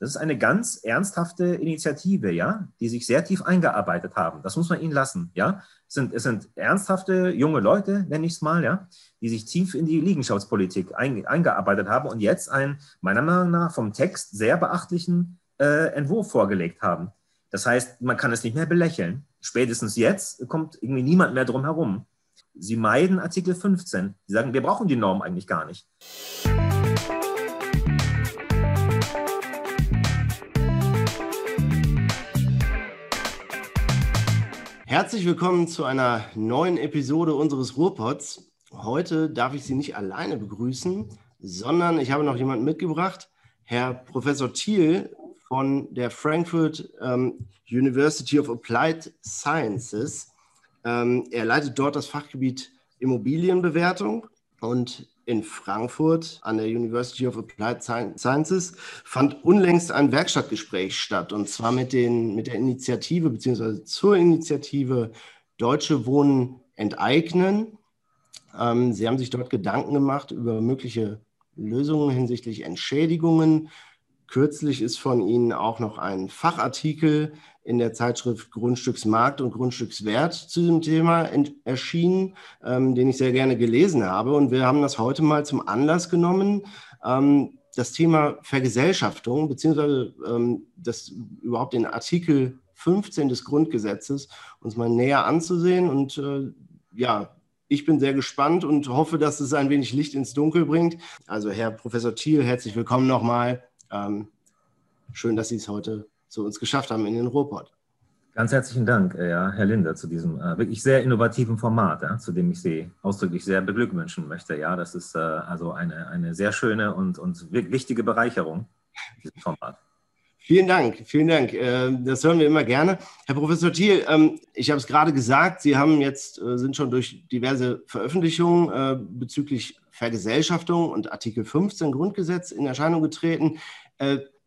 Das ist eine ganz ernsthafte Initiative, ja, die sich sehr tief eingearbeitet haben. Das muss man ihnen lassen, ja. Es sind, es sind ernsthafte junge Leute, nenne ich es mal, ja, die sich tief in die Liegenschaftspolitik ein, eingearbeitet haben und jetzt einen, meiner Meinung nach, vom Text sehr beachtlichen äh, Entwurf vorgelegt haben. Das heißt, man kann es nicht mehr belächeln. Spätestens jetzt kommt irgendwie niemand mehr drum herum. Sie meiden Artikel 15. Sie sagen, wir brauchen die Norm eigentlich gar nicht. Herzlich willkommen zu einer neuen Episode unseres Ruhrpots. Heute darf ich Sie nicht alleine begrüßen, sondern ich habe noch jemanden mitgebracht, Herr Professor Thiel von der Frankfurt ähm, University of Applied Sciences. Ähm, er leitet dort das Fachgebiet Immobilienbewertung und in Frankfurt an der University of Applied Sciences fand unlängst ein Werkstattgespräch statt und zwar mit, den, mit der Initiative bzw. zur Initiative Deutsche Wohnen enteignen. Ähm, Sie haben sich dort Gedanken gemacht über mögliche Lösungen hinsichtlich Entschädigungen. Kürzlich ist von Ihnen auch noch ein Fachartikel in der Zeitschrift Grundstücksmarkt und Grundstückswert zu diesem Thema erschienen, ähm, den ich sehr gerne gelesen habe. Und wir haben das heute mal zum Anlass genommen, ähm, das Thema Vergesellschaftung, beziehungsweise ähm, das überhaupt den Artikel 15 des Grundgesetzes uns mal näher anzusehen. Und äh, ja, ich bin sehr gespannt und hoffe, dass es ein wenig Licht ins Dunkel bringt. Also Herr Professor Thiel, herzlich willkommen nochmal. Ähm, schön, dass Sie es heute zu uns geschafft haben in den Ruhrpott. Ganz herzlichen Dank, äh, ja, Herr Linder, zu diesem äh, wirklich sehr innovativen Format, ja, zu dem ich Sie ausdrücklich sehr beglückwünschen möchte. Ja, das ist äh, also eine, eine sehr schöne und, und wichtige Bereicherung, dieses Format. Vielen Dank, vielen Dank. Äh, das hören wir immer gerne. Herr Professor Thiel, ähm, ich habe es gerade gesagt, Sie haben jetzt, äh, sind schon durch diverse Veröffentlichungen bezüglich Vergesellschaftung und Artikel 15 Grundgesetz in Erscheinung getreten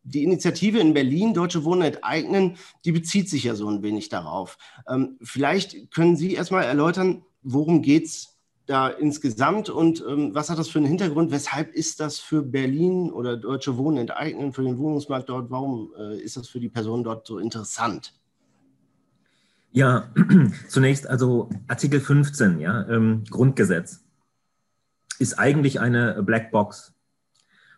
die Initiative in Berlin, Deutsche Wohnen enteignen, die bezieht sich ja so ein wenig darauf. Ähm, vielleicht können Sie erstmal erläutern, worum geht es da insgesamt und ähm, was hat das für einen Hintergrund? Weshalb ist das für Berlin oder Deutsche Wohnen enteignen, für den Wohnungsmarkt dort, warum äh, ist das für die Personen dort so interessant? Ja, zunächst also Artikel 15, ja, ähm, Grundgesetz, ist eigentlich eine Blackbox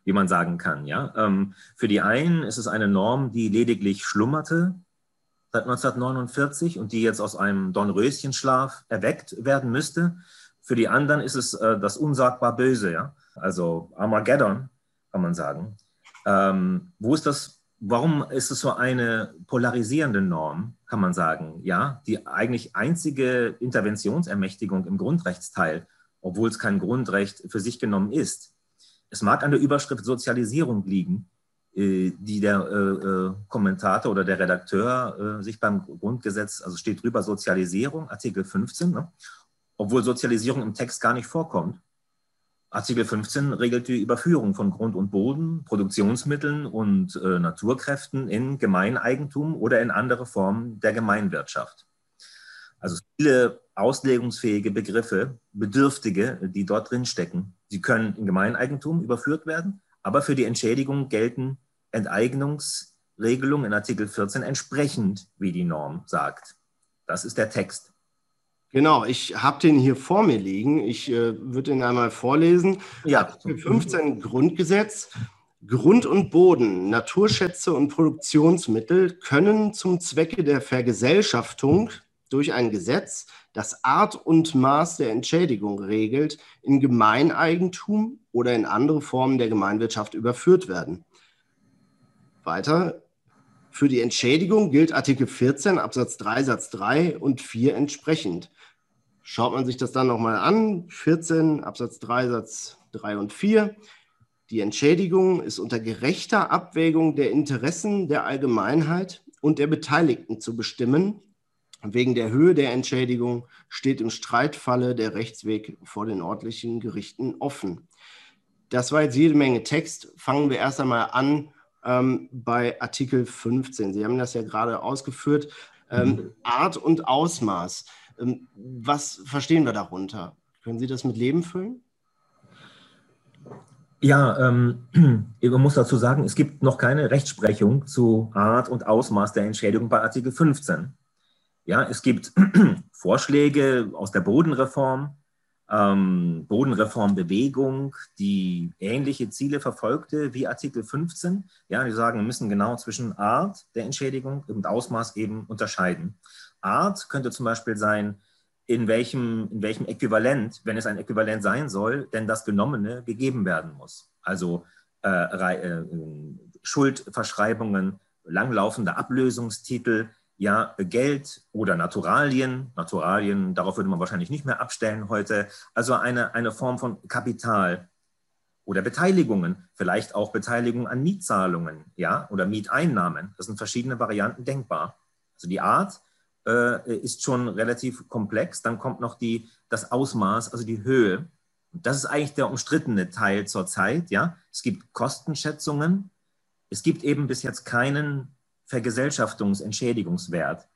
wie man sagen kann. Ja? Ähm, für die einen ist es eine Norm, die lediglich schlummerte seit 1949 und die jetzt aus einem Dornröschenschlaf erweckt werden müsste. Für die anderen ist es äh, das unsagbar Böse, ja? also Armageddon, kann man sagen. Ähm, wo ist das, warum ist es so eine polarisierende Norm, kann man sagen, ja, die eigentlich einzige Interventionsermächtigung im Grundrechtsteil, obwohl es kein Grundrecht für sich genommen ist. Es mag an der Überschrift Sozialisierung liegen, äh, die der äh, äh, Kommentator oder der Redakteur sich beim Grundgesetz, also steht drüber Sozialisierung, Artikel 15, ne? obwohl Sozialisierung im Text gar nicht vorkommt. Artikel 15 regelt die Überführung von Grund und Boden, Produktionsmitteln und Naturkräften in Gemeineigentum oder in andere Formen der Gemeinwirtschaft. Also viele auslegungsfähige Begriffe, Bedürftige, die dort drin stecken. Sie können in Gemeineigentum überführt werden, aber für die Entschädigung gelten Enteignungsregelungen in Artikel 14 entsprechend, wie die Norm sagt. Das ist der Text. Genau, ich habe den hier vor mir liegen. Ich äh, würde ihn einmal vorlesen. Ja. Artikel 15 Grundgesetz. Grund und Boden, Naturschätze und Produktionsmittel können zum Zwecke der Vergesellschaftung durch ein Gesetz, das Art und Maß der Entschädigung regelt, in Gemeineigentum oder in andere Formen der Gemeinwirtschaft überführt werden. Weiter, für die Entschädigung gilt Artikel 14 Absatz 3 Satz 3 und 4 entsprechend. Schaut man sich das dann nochmal an, 14 Absatz 3 Satz 3 und 4. Die Entschädigung ist unter gerechter Abwägung der Interessen der Allgemeinheit und der Beteiligten zu bestimmen Wegen der Höhe der Entschädigung steht im Streitfalle der Rechtsweg vor den örtlichen Gerichten offen. Das war jetzt jede Menge Text. Fangen wir erst einmal an ähm, bei Artikel 15. Sie haben das ja gerade ausgeführt. Ähm, mhm. Art und Ausmaß. Ähm, was verstehen wir darunter? Können Sie das mit Leben füllen? Ja, ähm, man muss dazu sagen, es gibt noch keine Rechtsprechung zu Art und Ausmaß der Entschädigung bei Artikel 15. Ja, es gibt Vorschläge aus der Bodenreform, ähm, Bodenreformbewegung, die ähnliche Ziele verfolgte wie Artikel 15. Ja, die sagen, wir müssen genau zwischen Art der Entschädigung und Ausmaß eben unterscheiden. Art könnte zum Beispiel sein, in welchem, in welchem Äquivalent, wenn es ein Äquivalent sein soll, denn das Genommene gegeben werden muss. Also äh, äh, Schuldverschreibungen, langlaufende Ablösungstitel, ja, Geld oder Naturalien. Naturalien, darauf würde man wahrscheinlich nicht mehr abstellen heute. Also eine, eine Form von Kapital oder Beteiligungen, vielleicht auch Beteiligung an Mietzahlungen, ja, oder Mieteinnahmen. Das sind verschiedene Varianten denkbar. Also die Art äh, ist schon relativ komplex. Dann kommt noch die, das Ausmaß, also die Höhe. Und das ist eigentlich der umstrittene Teil zurzeit. Ja? Es gibt Kostenschätzungen. Es gibt eben bis jetzt keinen Vergesellschaftungsentschädigungswert.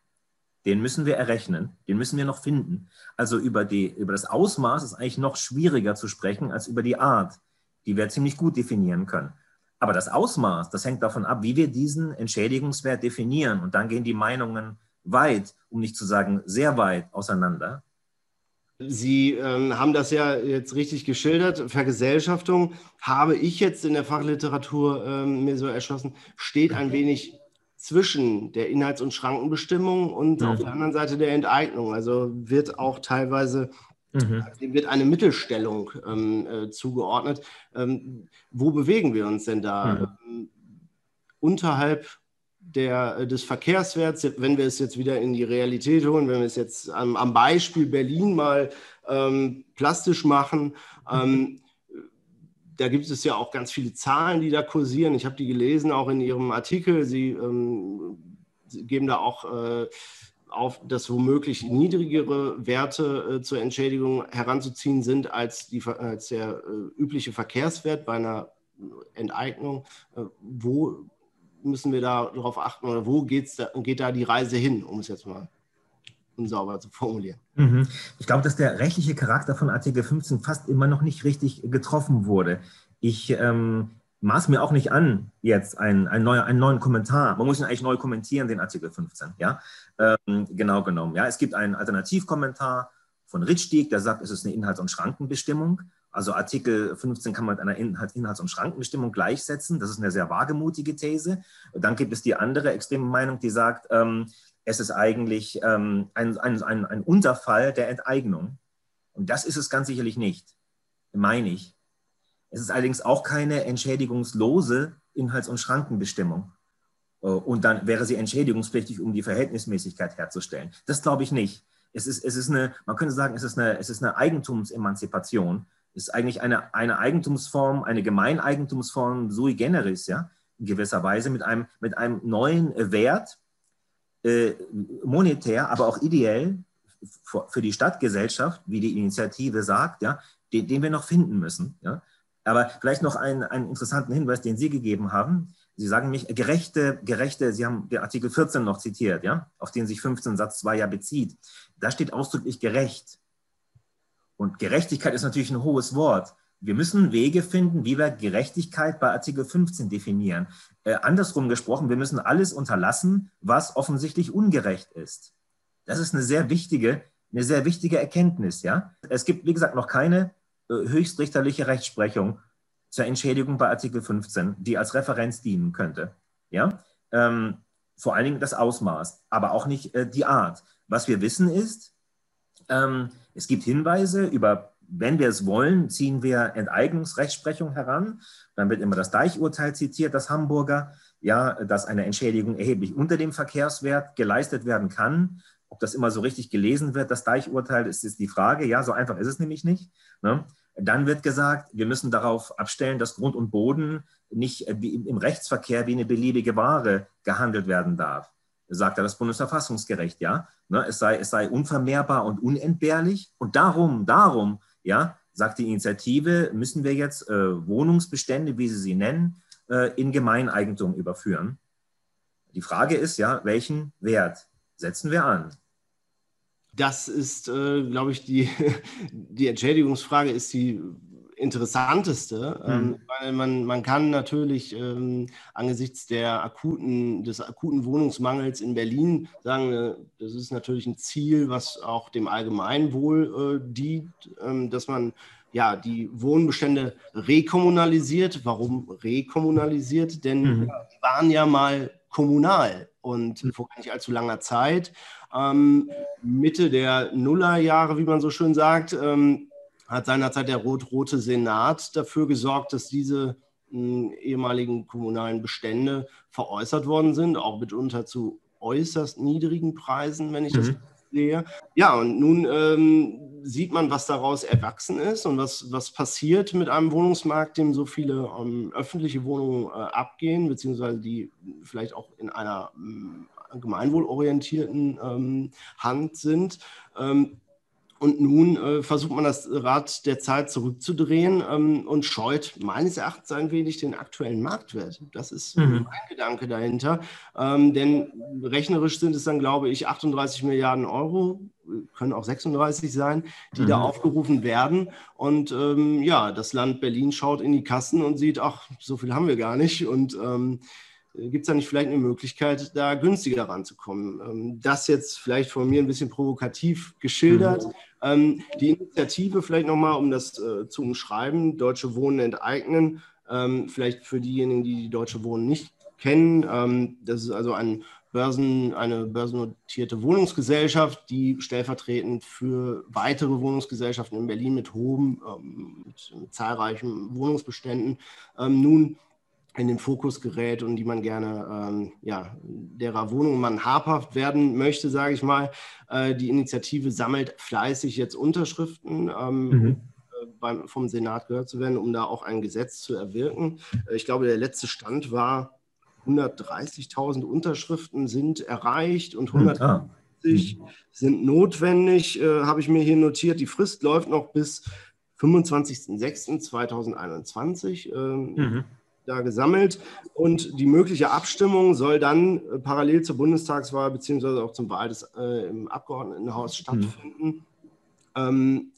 Den müssen wir errechnen, den müssen wir noch finden. Also über, die, über das Ausmaß ist eigentlich noch schwieriger zu sprechen als über die Art, die wir ziemlich gut definieren können. Aber das Ausmaß, das hängt davon ab, wie wir diesen Entschädigungswert definieren. Und dann gehen die Meinungen weit, um nicht zu sagen sehr weit auseinander. Sie ähm, haben das ja jetzt richtig geschildert. Vergesellschaftung habe ich jetzt in der Fachliteratur ähm, mir so erschlossen, steht ein wenig zwischen der Inhalts- und Schrankenbestimmung und mhm. auf der anderen Seite der Enteignung. Also wird auch teilweise mhm. wird eine Mittelstellung ähm, äh, zugeordnet. Ähm, wo bewegen wir uns denn da? Mhm. Ähm, unterhalb der, äh, des Verkehrswerts, wenn wir es jetzt wieder in die Realität holen, wenn wir es jetzt am, am Beispiel Berlin mal ähm, plastisch machen, ähm, da gibt es ja auch ganz viele Zahlen, die da kursieren. Ich habe die gelesen, auch in Ihrem Artikel. Sie, ähm, Sie geben da auch äh, auf, dass womöglich niedrigere Werte äh, zur Entschädigung heranzuziehen sind als, die, als der äh, übliche Verkehrswert bei einer Enteignung. Äh, wo müssen wir da darauf achten oder wo geht's da, geht da die Reise hin, um es jetzt mal unsauber zu formulieren? Mhm. Ich glaube, dass der rechtliche Charakter von Artikel 15 fast immer noch nicht richtig getroffen wurde. Ich ähm, maß mir auch nicht an, jetzt einen, einen, neuen, einen neuen Kommentar. Man muss ihn eigentlich neu kommentieren, den Artikel 15. Ja? Ähm, genau genommen. Ja? Es gibt einen Alternativkommentar von Rittstieg, der sagt, es ist eine Inhalts- und Schrankenbestimmung. Also Artikel 15 kann man mit einer Inhalts- und Schrankenbestimmung gleichsetzen. Das ist eine sehr wagemutige These. Dann gibt es die andere extreme Meinung, die sagt, ähm, es ist eigentlich ähm, ein, ein, ein, ein Unterfall der Enteignung. Und das ist es ganz sicherlich nicht, meine ich. Es ist allerdings auch keine entschädigungslose Inhalts- und Schrankenbestimmung. Äh, und dann wäre sie entschädigungspflichtig, um die Verhältnismäßigkeit herzustellen. Das glaube ich nicht. Es ist, es ist eine, man könnte sagen, es ist eine, es ist eine Eigentumsemanzipation ist eigentlich eine, eine Eigentumsform, eine Gemeineigentumsform sui generis, ja, in gewisser Weise mit einem, mit einem neuen Wert, äh, monetär, aber auch ideell für, die Stadtgesellschaft, wie die Initiative sagt, ja, den, den wir noch finden müssen. Ja. Aber vielleicht noch einen, einen interessanten Hinweis, den Sie gegeben haben. Sie sagen mich, gerechte, gerechte, Sie haben den Artikel 14 noch zitiert, ja, auf den sich 15 Satz 2 ja bezieht. Da steht ausdrücklich gerecht. Und Gerechtigkeit ist natürlich ein hohes Wort. Wir müssen Wege finden, wie wir Gerechtigkeit bei Artikel 15 definieren. Äh, andersrum gesprochen, wir müssen alles unterlassen, was offensichtlich ungerecht ist. Das ist eine sehr wichtige, eine sehr wichtige Erkenntnis. Ja? Es gibt, wie gesagt, noch keine äh, höchstrichterliche Rechtsprechung zur Entschädigung bei Artikel 15, die als Referenz dienen könnte. Ja? Ähm, vor allen Dingen das Ausmaß, aber auch nicht äh, die Art. Was wir wissen ist, ähm, es gibt Hinweise über, wenn wir es wollen, ziehen wir Enteignungsrechtsprechung heran. Dann wird immer das Deichurteil zitiert, das Hamburger, ja, dass eine Entschädigung erheblich unter dem Verkehrswert geleistet werden kann. Ob das immer so richtig gelesen wird, das Deichurteil, ist, ist die Frage. Ja, so einfach ist es nämlich nicht. Ne? Dann wird gesagt, wir müssen darauf abstellen, dass Grund und Boden nicht im Rechtsverkehr wie eine beliebige Ware gehandelt werden darf sagt ja das Bundesverfassungsgericht, ja. Ne, es, sei, es sei unvermehrbar und unentbehrlich. Und darum, darum, ja, sagt die Initiative, müssen wir jetzt äh, Wohnungsbestände, wie sie sie nennen, äh, in Gemeineigentum überführen. Die Frage ist ja, welchen Wert setzen wir an? Das ist, äh, glaube ich, die, die Entschädigungsfrage ist die interessanteste. Mhm. Ähm, weil man, man kann natürlich ähm, angesichts der akuten, des akuten Wohnungsmangels in Berlin sagen, äh, das ist natürlich ein Ziel, was auch dem Allgemeinwohl äh, dient, äh, dass man ja, die Wohnbestände rekommunalisiert. Warum rekommunalisiert? Denn mhm. die waren ja mal kommunal und mhm. vor nicht allzu langer Zeit, ähm, Mitte der Nullerjahre, wie man so schön sagt, ähm, hat seinerzeit der rot-rote Senat dafür gesorgt, dass diese mh, ehemaligen kommunalen Bestände veräußert worden sind, auch mitunter zu äußerst niedrigen Preisen, wenn ich mhm. das sehe. Ja, und nun ähm, sieht man, was daraus erwachsen ist und was, was passiert mit einem Wohnungsmarkt, dem so viele ähm, öffentliche Wohnungen äh, abgehen, beziehungsweise die vielleicht auch in einer gemeinwohlorientierten ähm, Hand sind. Und nun äh, versucht man das Rad der Zeit zurückzudrehen ähm, und scheut meines Erachtens ein wenig den aktuellen Marktwert. Das ist mhm. mein Gedanke dahinter. Ähm, denn rechnerisch sind es dann, glaube ich, 38 Milliarden Euro, können auch 36 sein, die mhm. da aufgerufen werden. Und ähm, ja, das Land Berlin schaut in die Kassen und sieht, ach, so viel haben wir gar nicht. Und ähm, Gibt es da nicht vielleicht eine Möglichkeit, da günstiger ranzukommen? Ähm, das jetzt vielleicht von mir ein bisschen provokativ geschildert. Mhm. Ähm, die Initiative vielleicht nochmal, um das äh, zu umschreiben, Deutsche Wohnen enteignen. Ähm, vielleicht für diejenigen, die die Deutsche Wohnen nicht kennen. das ist also ein Börsen, eine börsennotierte Wohnungsgesellschaft, die stellvertretend für weitere Wohnungsgesellschaften in Berlin mit hohem, mit, mit zahlreichen Wohnungsbeständen nun in den Fokus gerät und die man gerne, ähm, ja, derer Wohnung man habhaft werden möchte, sage ich mal. Äh, die Initiative sammelt fleißig jetzt Unterschriften. Ähm, mhm. Äh, beim, vom Senat gehört zu werden, um da auch ein Gesetz zu erwirken. Äh, ich glaube, der letzte Stand war 130.000 Unterschriften sind erreicht und 150 ah. mhm. sind notwendig, äh, habe ich mir hier notiert. Die Frist läuft noch bis 25.06.2021. Ähm, mhm da gesammelt und die mögliche Abstimmung soll dann äh, parallel zur Bundestagswahl beziehungsweise auch zum Wahl des äh, im Abgeordnetenhaus mhm. stattfinden. Mhm. Ähm,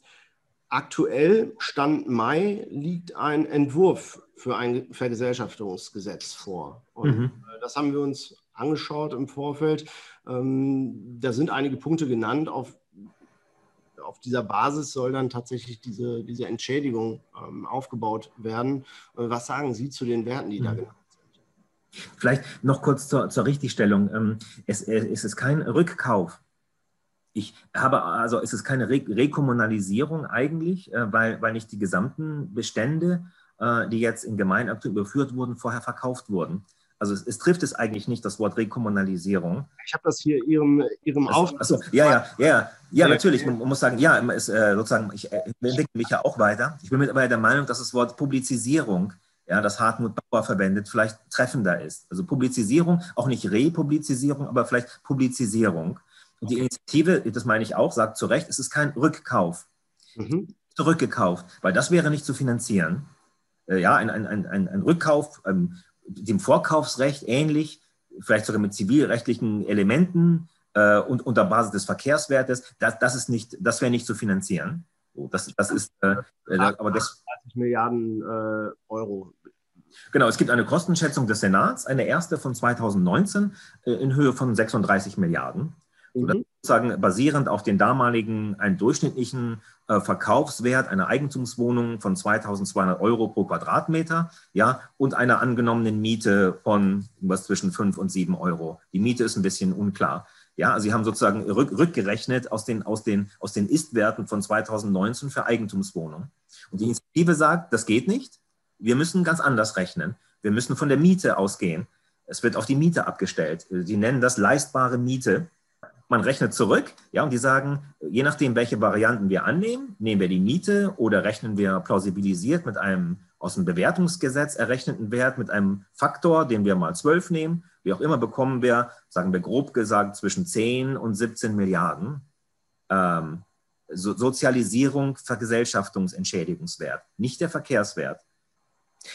aktuell, Stand Mai, liegt ein Entwurf für ein Vergesellschaftungsgesetz vor. Und mhm. äh, das haben wir uns angeschaut im Vorfeld. Ähm, da sind einige Punkte genannt, auf auf dieser Basis soll dann tatsächlich diese, diese Entschädigung ähm, aufgebaut werden. Äh, was sagen Sie zu den Werten, die mhm. da genannt sind? Vielleicht noch kurz zur, zur Richtigstellung. Ähm, es, es ist kein Rückkauf. Ich habe also es ist keine Re Rekommunalisierung eigentlich, äh, weil, weil nicht die gesamten Bestände, äh, die jetzt in Gemeinakten überführt wurden, vorher verkauft wurden. Also es, es, trifft es eigentlich nicht, das Wort Rekommunalisierung. Ich habe das hier Ihrem, Ihrem Auftrag. Achso, ja, ja, ja, ja, natürlich. Man, muss sagen, ja, es, äh, sozusagen, ich äh, entwickle mich ja auch weiter. Ich bin mittlerweile der Meinung, dass das Wort Publizisierung, ja, das Hartmut Bauer verwendet, vielleicht treffender ist. Also Publizisierung, auch nicht Republizisierung, aber vielleicht Publizisierung. Und die Initiative, das meine ich auch, sagt zu Recht, es ist kein Rückkauf. Mhm. Zurückgekauft, weil das wäre nicht zu finanzieren. Äh, ja, ein, ein, ein, ein Rückkauf, ähm, dem Vorkaufsrecht ähnlich, vielleicht sogar mit zivilrechtlichen Elementen äh, und unter Basis des Verkehrswertes, das, das ist nicht, das wäre nicht zu finanzieren. So, das, das ist, äh, äh aber das 30 Milliarden äh, Euro. Genau, es gibt eine Kostenschätzung des Senats, eine erste von 2019 äh, in Höhe von 36 Milliarden. Mhm. sozusagen basierend auf den damaligen, einen durchschnittlichen äh, Verkaufswert einer Eigentumswohnung von 2200 Euro pro Quadratmeter, ja, und einer angenommenen Miete von was zwischen 5 und 7 Euro. Die Miete ist ein bisschen unklar. Ja, also sie haben sozusagen rück, rückgerechnet aus den, aus den, aus den Istwerten von 2019 für Eigentumswohnungen. Und die Initiative sagt, das geht nicht. Wir müssen ganz anders rechnen. Wir müssen von der Miete ausgehen. Es wird auf die Miete abgestellt. Sie nennen das leistbare Miete man rechnet zurück, ja, und die sagen, je nachdem, welche Varianten wir annehmen, nehmen wir die Miete oder rechnen wir plausibilisiert mit einem aus dem Bewertungsgesetz errechneten Wert mit einem Faktor, den wir mal 12 nehmen, wie auch immer, bekommen wir, sagen wir grob gesagt, zwischen 10 und 17 Milliarden ähm, so Sozialisierung, Vergesellschaftungsentschädigungswert, nicht der Verkehrswert.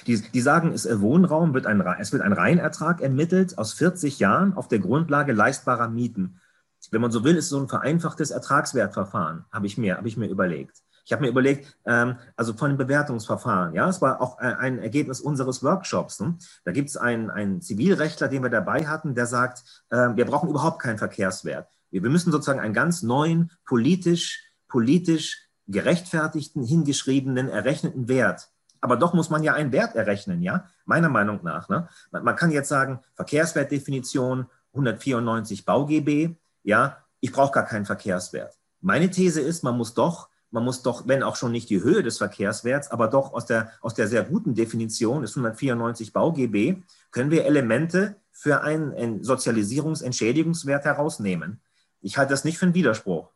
Die, die sagen, es, äh, Wohnraum wird ein, es wird ein Reinertrag ermittelt aus 40 Jahren auf der Grundlage leistbarer Mieten wenn man so will, ist so ein vereinfachtes Ertragswertverfahren, habe ich mir, habe ich mir überlegt. Ich habe mir überlegt, ähm, also von dem Bewertungsverfahren, ja, es war auch ein Ergebnis unseres Workshops. Ne? Da gibt es einen, einen Zivilrechtler, den wir dabei hatten, der sagt, äh, wir brauchen überhaupt keinen Verkehrswert. Wir, wir müssen sozusagen einen ganz neuen, politisch, politisch gerechtfertigten, hingeschriebenen, errechneten Wert aber doch muss man ja einen Wert errechnen, ja, meiner Meinung nach. Ne? Man, man kann jetzt sagen, Verkehrswertdefinition 194 BauGB, ja, ich brauche gar keinen Verkehrswert. Meine These ist, man muss doch, man muss doch, wenn auch schon nicht die Höhe des Verkehrswerts, aber doch aus der, aus der sehr guten Definition des 194 BauGB, können wir Elemente für einen, einen Sozialisierungsentschädigungswert herausnehmen. Ich halte das nicht für einen Widerspruch.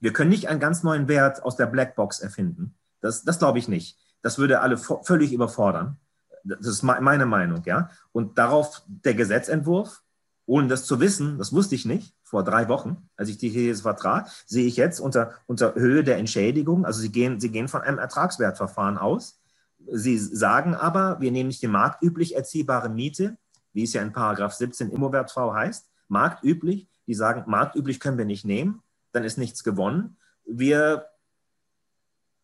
Wir können nicht einen ganz neuen Wert aus der Blackbox erfinden. Das, das glaube ich nicht. Das würde alle völlig überfordern. Das ist meine Meinung, ja. Und darauf der Gesetzentwurf, ohne das zu wissen, das wusste ich nicht, vor drei Wochen, als ich die These vertrag, sehe ich jetzt unter, unter Höhe der Entschädigung, also Sie gehen, Sie gehen von einem Ertragswertverfahren aus. Sie sagen aber, wir nehmen nicht die marktüblich erziehbare Miete, wie es ja in Paragraph 17 Immowertv heißt, marktüblich, die sagen, marktüblich können wir nicht nehmen, dann ist nichts gewonnen. Wir,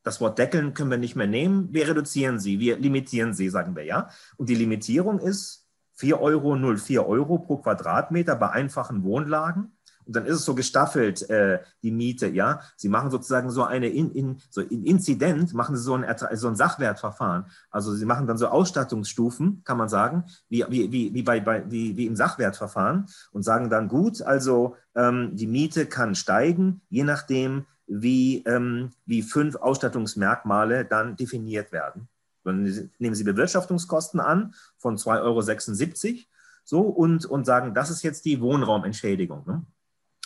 das Wort deckeln können wir nicht mehr nehmen, wir reduzieren sie, wir limitieren sie, sagen wir ja. Und die Limitierung ist 4 Euro, 0,4 Euro pro Quadratmeter bei einfachen Wohnlagen. Dann ist es so gestaffelt, äh, die Miete, ja. Sie machen sozusagen so eine in, in, so in Inzident, machen sie so ein, so ein Sachwertverfahren. Also sie machen dann so Ausstattungsstufen, kann man sagen, wie, wie, wie, wie, bei, bei, wie, wie im Sachwertverfahren und sagen dann, gut, also ähm, die Miete kann steigen, je nachdem, wie, ähm, wie fünf Ausstattungsmerkmale dann definiert werden. Dann nehmen Sie Bewirtschaftungskosten an von 2,76 Euro so, und, und sagen, das ist jetzt die Wohnraumentschädigung. Ne?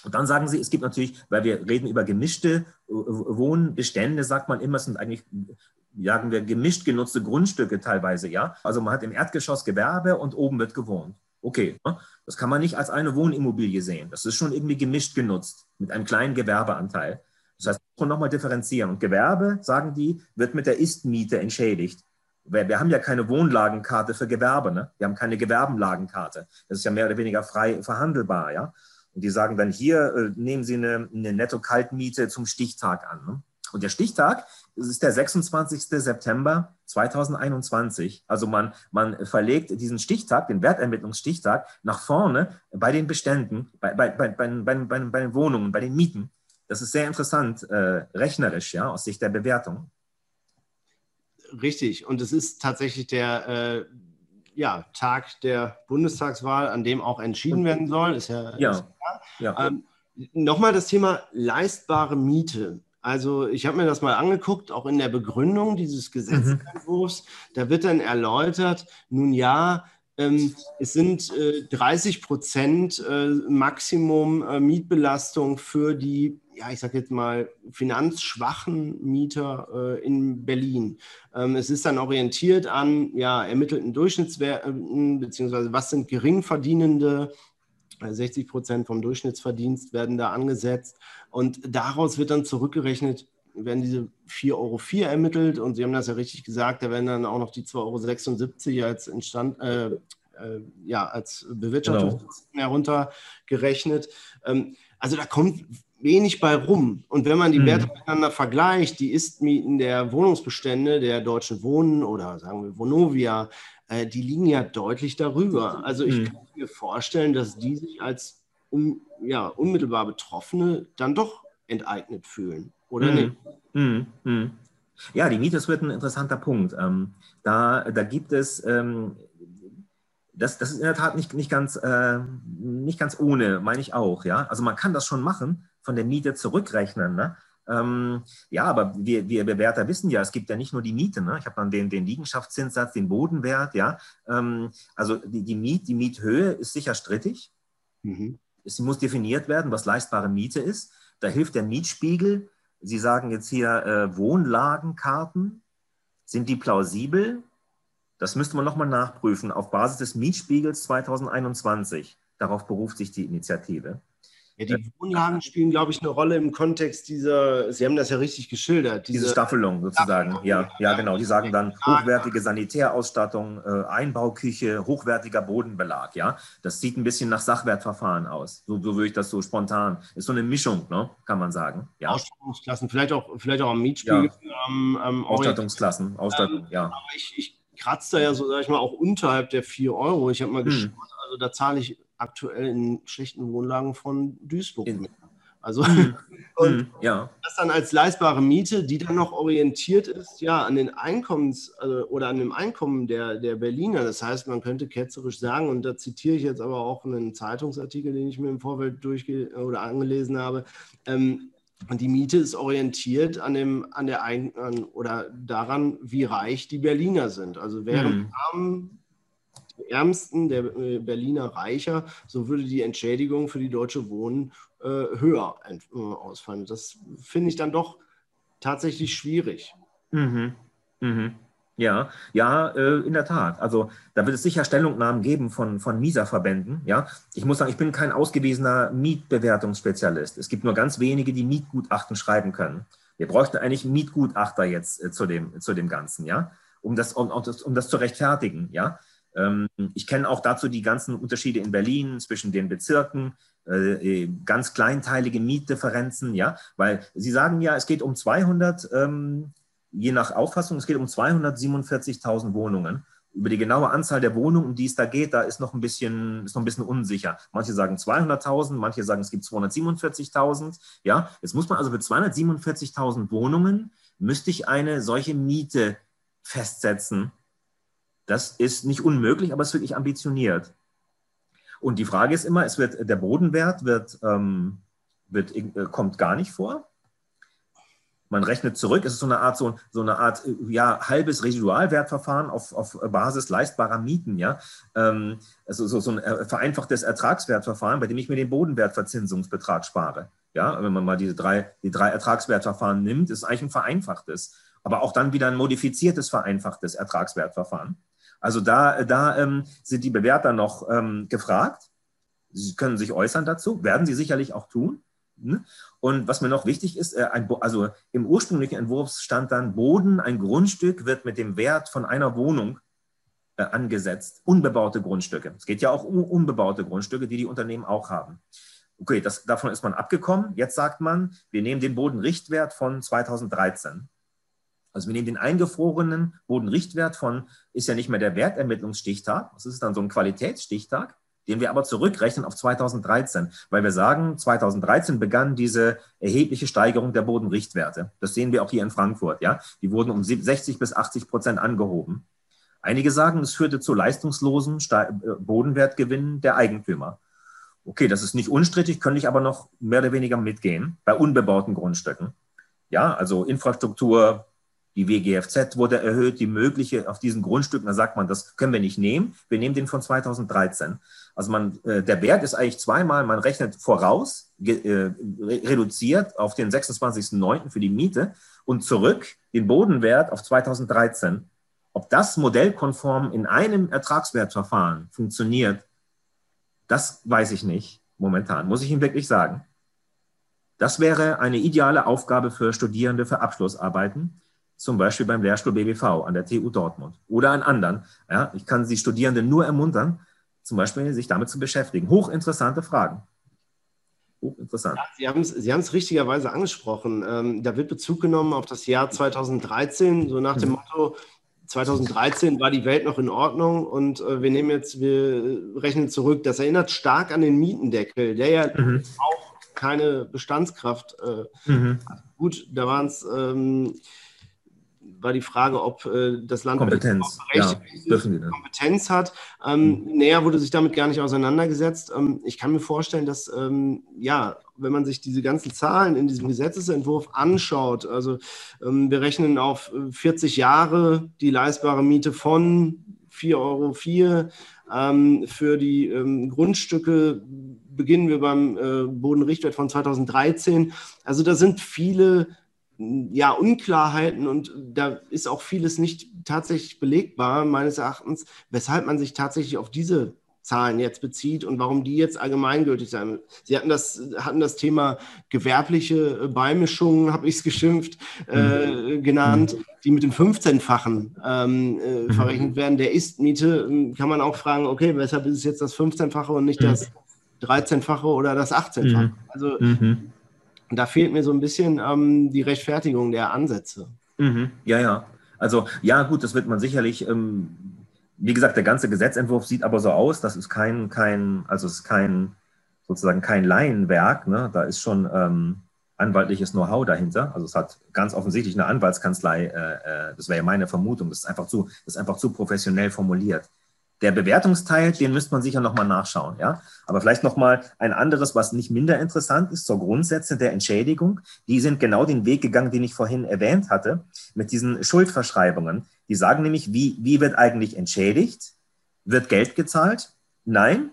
Und dann sagen sie, es gibt natürlich, weil wir reden über gemischte äh, Wohnbestände, sagt man immer, es sind eigentlich, sagen wir, gemischt genutzte Grundstücke teilweise, ja. Also man hat im Erdgeschoss Gewerbe und oben wird gewohnt. Okay, ne? das kann man nicht als eine Wohnimmobilie sehen. Das ist schon irgendwie gemischt genutzt mit einem kleinen Gewerbeanteil. Das heißt, man nochmal differenzieren. Und Gewerbe, sagen die, wird mit der Ist-Miete entschädigt. Wir, haben ja keine Wohnlagenkarte für Gewerbe, ne? Wir haben keine Gewerbenlagenkarte. Das ist ja mehr oder weniger frei verhandelbar, ja. Und die sagen dann hier, äh, nehmen Sie eine, eine Netto-Kaltmiete zum Stichtag an. Ne? Und der Stichtag ist der 26. September 2021. Also man, man verlegt diesen Stichtag, den Wertermittlungsstichtag, nach vorne bei den Beständen, bei, bei, bei, bei, bei, bei den Wohnungen, bei den Mieten. Das ist sehr interessant, äh, rechnerisch, ja, aus Sicht der Bewertung. Richtig. Und es ist tatsächlich der, äh, ja, Tag der Bundestagswahl, an dem auch entschieden werden soll. Ist ja, ja. Ist ja. Ähm, Nochmal das Thema leistbare Miete. Also ich habe mir das mal angeguckt, auch in der Begründung dieses Gesetzentwurfs. Mhm. Da wird dann erläutert, nun ja, ähm, es sind äh, 30 Prozent äh, Maximum äh, Mietbelastung für die ja, ich sage jetzt mal, finanzschwachen Mieter äh, in Berlin. Ähm, es ist dann orientiert an ja, ermittelten Durchschnittswerten, beziehungsweise was sind Geringverdienende. 60 Prozent vom Durchschnittsverdienst werden da angesetzt und daraus wird dann zurückgerechnet, werden diese 4,04 Euro ermittelt und Sie haben das ja richtig gesagt, da werden dann auch noch die 2,76 Euro als Instand, äh, äh, ja, als Bewirtschaftung genau. heruntergerechnet. Ähm, also da kommt wenig bei rum. Und wenn man die hm. Werte miteinander vergleicht, die Istmieten der Wohnungsbestände der Deutschen Wohnen oder sagen wir Vonovia, äh, die liegen ja deutlich darüber. Also ich hm. kann mir vorstellen, dass die sich als un, ja, unmittelbar Betroffene dann doch enteignet fühlen, oder hm. nicht? Hm. hm. Ja, die Miete, das wird ein interessanter Punkt. Ähm, da, da gibt es ähm, das, das ist in der Tat nicht, nicht, ganz, äh, nicht ganz ohne, meine ich auch. Ja? Also man kann das schon machen, von der Miete zurückrechnen. Ne? Ähm, ja, aber wir, wir Bewerter wissen ja, es gibt ja nicht nur die Miete. Ne? Ich habe dann den, den Liegenschaftszinssatz, den Bodenwert. Ja? Ähm, also die, die, Miet, die Miethöhe ist sicher strittig. Mhm. Sie muss definiert werden, was leistbare Miete ist. Da hilft der Mietspiegel. Sie sagen jetzt hier äh, Wohnlagenkarten. Sind die plausibel? Das müsste man nochmal nachprüfen auf Basis des Mietspiegels 2021. Darauf beruft sich die Initiative. Ja, die Wohnlagen spielen, glaube ich, eine Rolle im Kontext dieser, Sie haben das ja richtig geschildert. Diese, diese Staffelung sozusagen, Staffelung. Ja, ja, genau. Die sagen dann hochwertige Sanitärausstattung, äh, Einbauküche, hochwertiger Bodenbelag, ja. Das sieht ein bisschen nach Sachwertverfahren aus. So, so würde ich das so spontan. Ist so eine Mischung, ne? kann man sagen. Ja. Ausstattungsklassen, vielleicht auch, vielleicht auch am Mietspiegel. Ja. Ähm, ähm, Ausstattungsklassen, Ausstattung, ähm, ja. Aber ich, ich kratze da ja so, sag ich mal, auch unterhalb der 4 Euro. Ich habe mal hm. geschaut, also da zahle ich aktuell in schlechten Wohnlagen von Duisburg in, Also mhm. und mhm, ja. das dann als leistbare Miete, die dann noch orientiert ist, ja, an den Einkommens also, oder an dem Einkommen der, der Berliner. Das heißt, man könnte ketzerisch sagen, und da zitiere ich jetzt aber auch einen Zeitungsartikel, den ich mir im Vorfeld durchge oder angelesen habe. Ähm, und die Miete ist orientiert an dem, an der Ein an, oder daran, wie reich die Berliner sind. Also während mhm. Ärmsten der äh, Berliner reicher, so würde die Entschädigung für die Deutsche Wohnen äh, höher äh, ausfallen. Das finde ich dann doch tatsächlich schwierig. Mhm. Mhm. Ja, ja, äh, in der Tat. Also da wird es sicher Stellungnahmen geben von, von MISA-Verbänden. Ja, ich muss sagen, ich bin kein ausgewiesener Mietbewertungsspezialist. Es gibt nur ganz wenige, die Mietgutachten schreiben können. Wir bräuchten eigentlich Mietgutachter jetzt äh, zu, dem, zu dem Ganzen, ja, um das, um, um, das, um das zu rechtfertigen, ja. Ähm, ich kenne auch dazu die ganzen Unterschiede in Berlin zwischen den Bezirken, äh, ganz kleinteilige Mietdifferenzen, ja, weil Sie sagen ja, es geht um 200, ähm, je nach Auffassung, es geht um 247.000 Wohnungen. Über die genaue Anzahl der Wohnungen, um die es da geht, da ist noch ein bisschen, ist noch ein bisschen unsicher. Manche sagen 200.000, manche sagen, es gibt 247.000. Ja, jetzt muss man also für 247.000 Wohnungen müsste ich eine solche Miete festsetzen, das ist nicht unmöglich, aber es ist wirklich ambitioniert. Und die Frage ist immer, es wird, der Bodenwert wird, ähm, wird, äh, kommt gar nicht vor. Man rechnet zurück, es ist so eine Art, so, so eine Art ja, halbes Residualwertverfahren auf, auf Basis leistbarer Mieten, ja. Ähm, also so, so ein äh, vereinfachtes Ertragswertverfahren, bei dem ich mir den Bodenwertverzinsungsbetrag spare. Ja, wenn man mal diese drei, die drei Ertragswertverfahren nimmt, ist es eigentlich ein vereinfachtes, aber auch dann wieder ein modifiziertes vereinfachtes Ertragswertverfahren. Also da, da ähm, sind die Bewerter noch ähm, gefragt. Sie können sich äußern dazu, werden sie sicherlich auch tun. Ne? Und was mir noch wichtig ist, äh, also im ursprünglichen Entwurf stand dann, Boden, ein Grundstück wird mit dem Wert von einer Wohnung äh, angesetzt. Unbebaute Grundstücke. Es geht ja auch um unbebaute Grundstücke, die die Unternehmen auch haben. Okay, das, davon ist man abgekommen. Jetzt sagt man, wir nehmen den Bodenrichtwert von 2013. Also wir nehmen den eingefrorenen Bodenrichtwert von, ist ja nicht mehr der Wertermittlungsstichtag, das ist dann so ein Qualitätsstichtag, den wir aber zurückrechnen auf 2013, weil wir sagen, 2013 begann diese erhebliche Steigerung der Bodenrichtwerte. Das sehen wir auch hier in Frankfurt, ja. Die wurden um 60 bis 80 Prozent angehoben. Einige sagen, es führte zu leistungslosen äh, Bodenwertgewinnen der Eigentümer. Okay, das ist nicht unstrittig, könnte ich aber noch mehr oder weniger mitgehen bei unbebauten Grundstücken. Ja, also Infrastruktur, die WGFZ wurde erhöht, die mögliche auf diesen Grundstücken, da sagt man, das können wir nicht nehmen. Wir nehmen den von 2013. Also man, äh, der Wert ist eigentlich zweimal, man rechnet voraus, äh, reduziert auf den 26.09. für die Miete und zurück den Bodenwert auf 2013. Ob das modellkonform in einem Ertragswertverfahren funktioniert, das weiß ich nicht momentan, muss ich Ihnen wirklich sagen. Das wäre eine ideale Aufgabe für Studierende für Abschlussarbeiten zum Beispiel beim Lehrstuhl BBV an der TU Dortmund oder an anderen. Ja, ich kann die Studierenden nur ermuntern, zum Beispiel sich damit zu beschäftigen. Hochinteressante Fragen. Hochinteressant. Ja, Sie haben es richtigerweise angesprochen. Ähm, da wird Bezug genommen auf das Jahr 2013, so nach dem mhm. Motto, 2013 war die Welt noch in Ordnung und äh, wir nehmen jetzt, wir rechnen zurück. Das erinnert stark an den Mietendeckel, der ja mhm. auch keine Bestandskraft äh, mhm. hat. Gut, da waren es ähm, war die Frage, ob äh, das Land Kompetenz, ja, Kompetenz hat. Ähm, mhm. Näher wurde sich damit gar nicht auseinandergesetzt. Ähm, ich kann mir vorstellen, dass, ähm, ja, wenn man sich diese ganzen Zahlen in diesem Gesetzesentwurf anschaut, also ähm, wir rechnen auf 40 Jahre die leistbare Miete von 4,04 Euro. Ähm, für die ähm, Grundstücke beginnen wir beim äh, Bodenrichtwert von 2013. Also da sind viele ja, Unklarheiten und da ist auch vieles nicht tatsächlich belegbar, meines Erachtens, weshalb man sich tatsächlich auf diese Zahlen jetzt bezieht und warum die jetzt allgemeingültig sein. Sie hatten das, hatten das Thema gewerbliche Beimischungen, habe ich es geschimpft, äh, mhm. genannt, die mit dem 15-fachen ähm, äh, mhm. verrechnet werden. Der Ist-Miete ähm, kann man auch fragen, okay, weshalb ist es jetzt das 15-fache und nicht mhm. das 13-fache oder das 18-fache? Mhm. Also mhm. Da fehlt mir so ein bisschen ähm, die Rechtfertigung der Ansätze. Mhm. Ja, ja. Also ja, gut, das wird man sicherlich ähm, wie gesagt, der ganze Gesetzentwurf sieht aber so aus, das ist kein, kein, also es ist kein, sozusagen kein Laienwerk, ne? da ist schon ähm, anwaltliches Know-how dahinter. Also es hat ganz offensichtlich eine Anwaltskanzlei, äh, äh, das wäre ja meine Vermutung, das ist einfach zu, das ist einfach zu professionell formuliert. Der Bewertungsteil, den müsste man sicher nochmal nachschauen, ja. Aber vielleicht nochmal ein anderes, was nicht minder interessant ist, zur Grundsätze der Entschädigung. Die sind genau den Weg gegangen, den ich vorhin erwähnt hatte, mit diesen Schuldverschreibungen. Die sagen nämlich, wie, wie wird eigentlich entschädigt? Wird Geld gezahlt? Nein.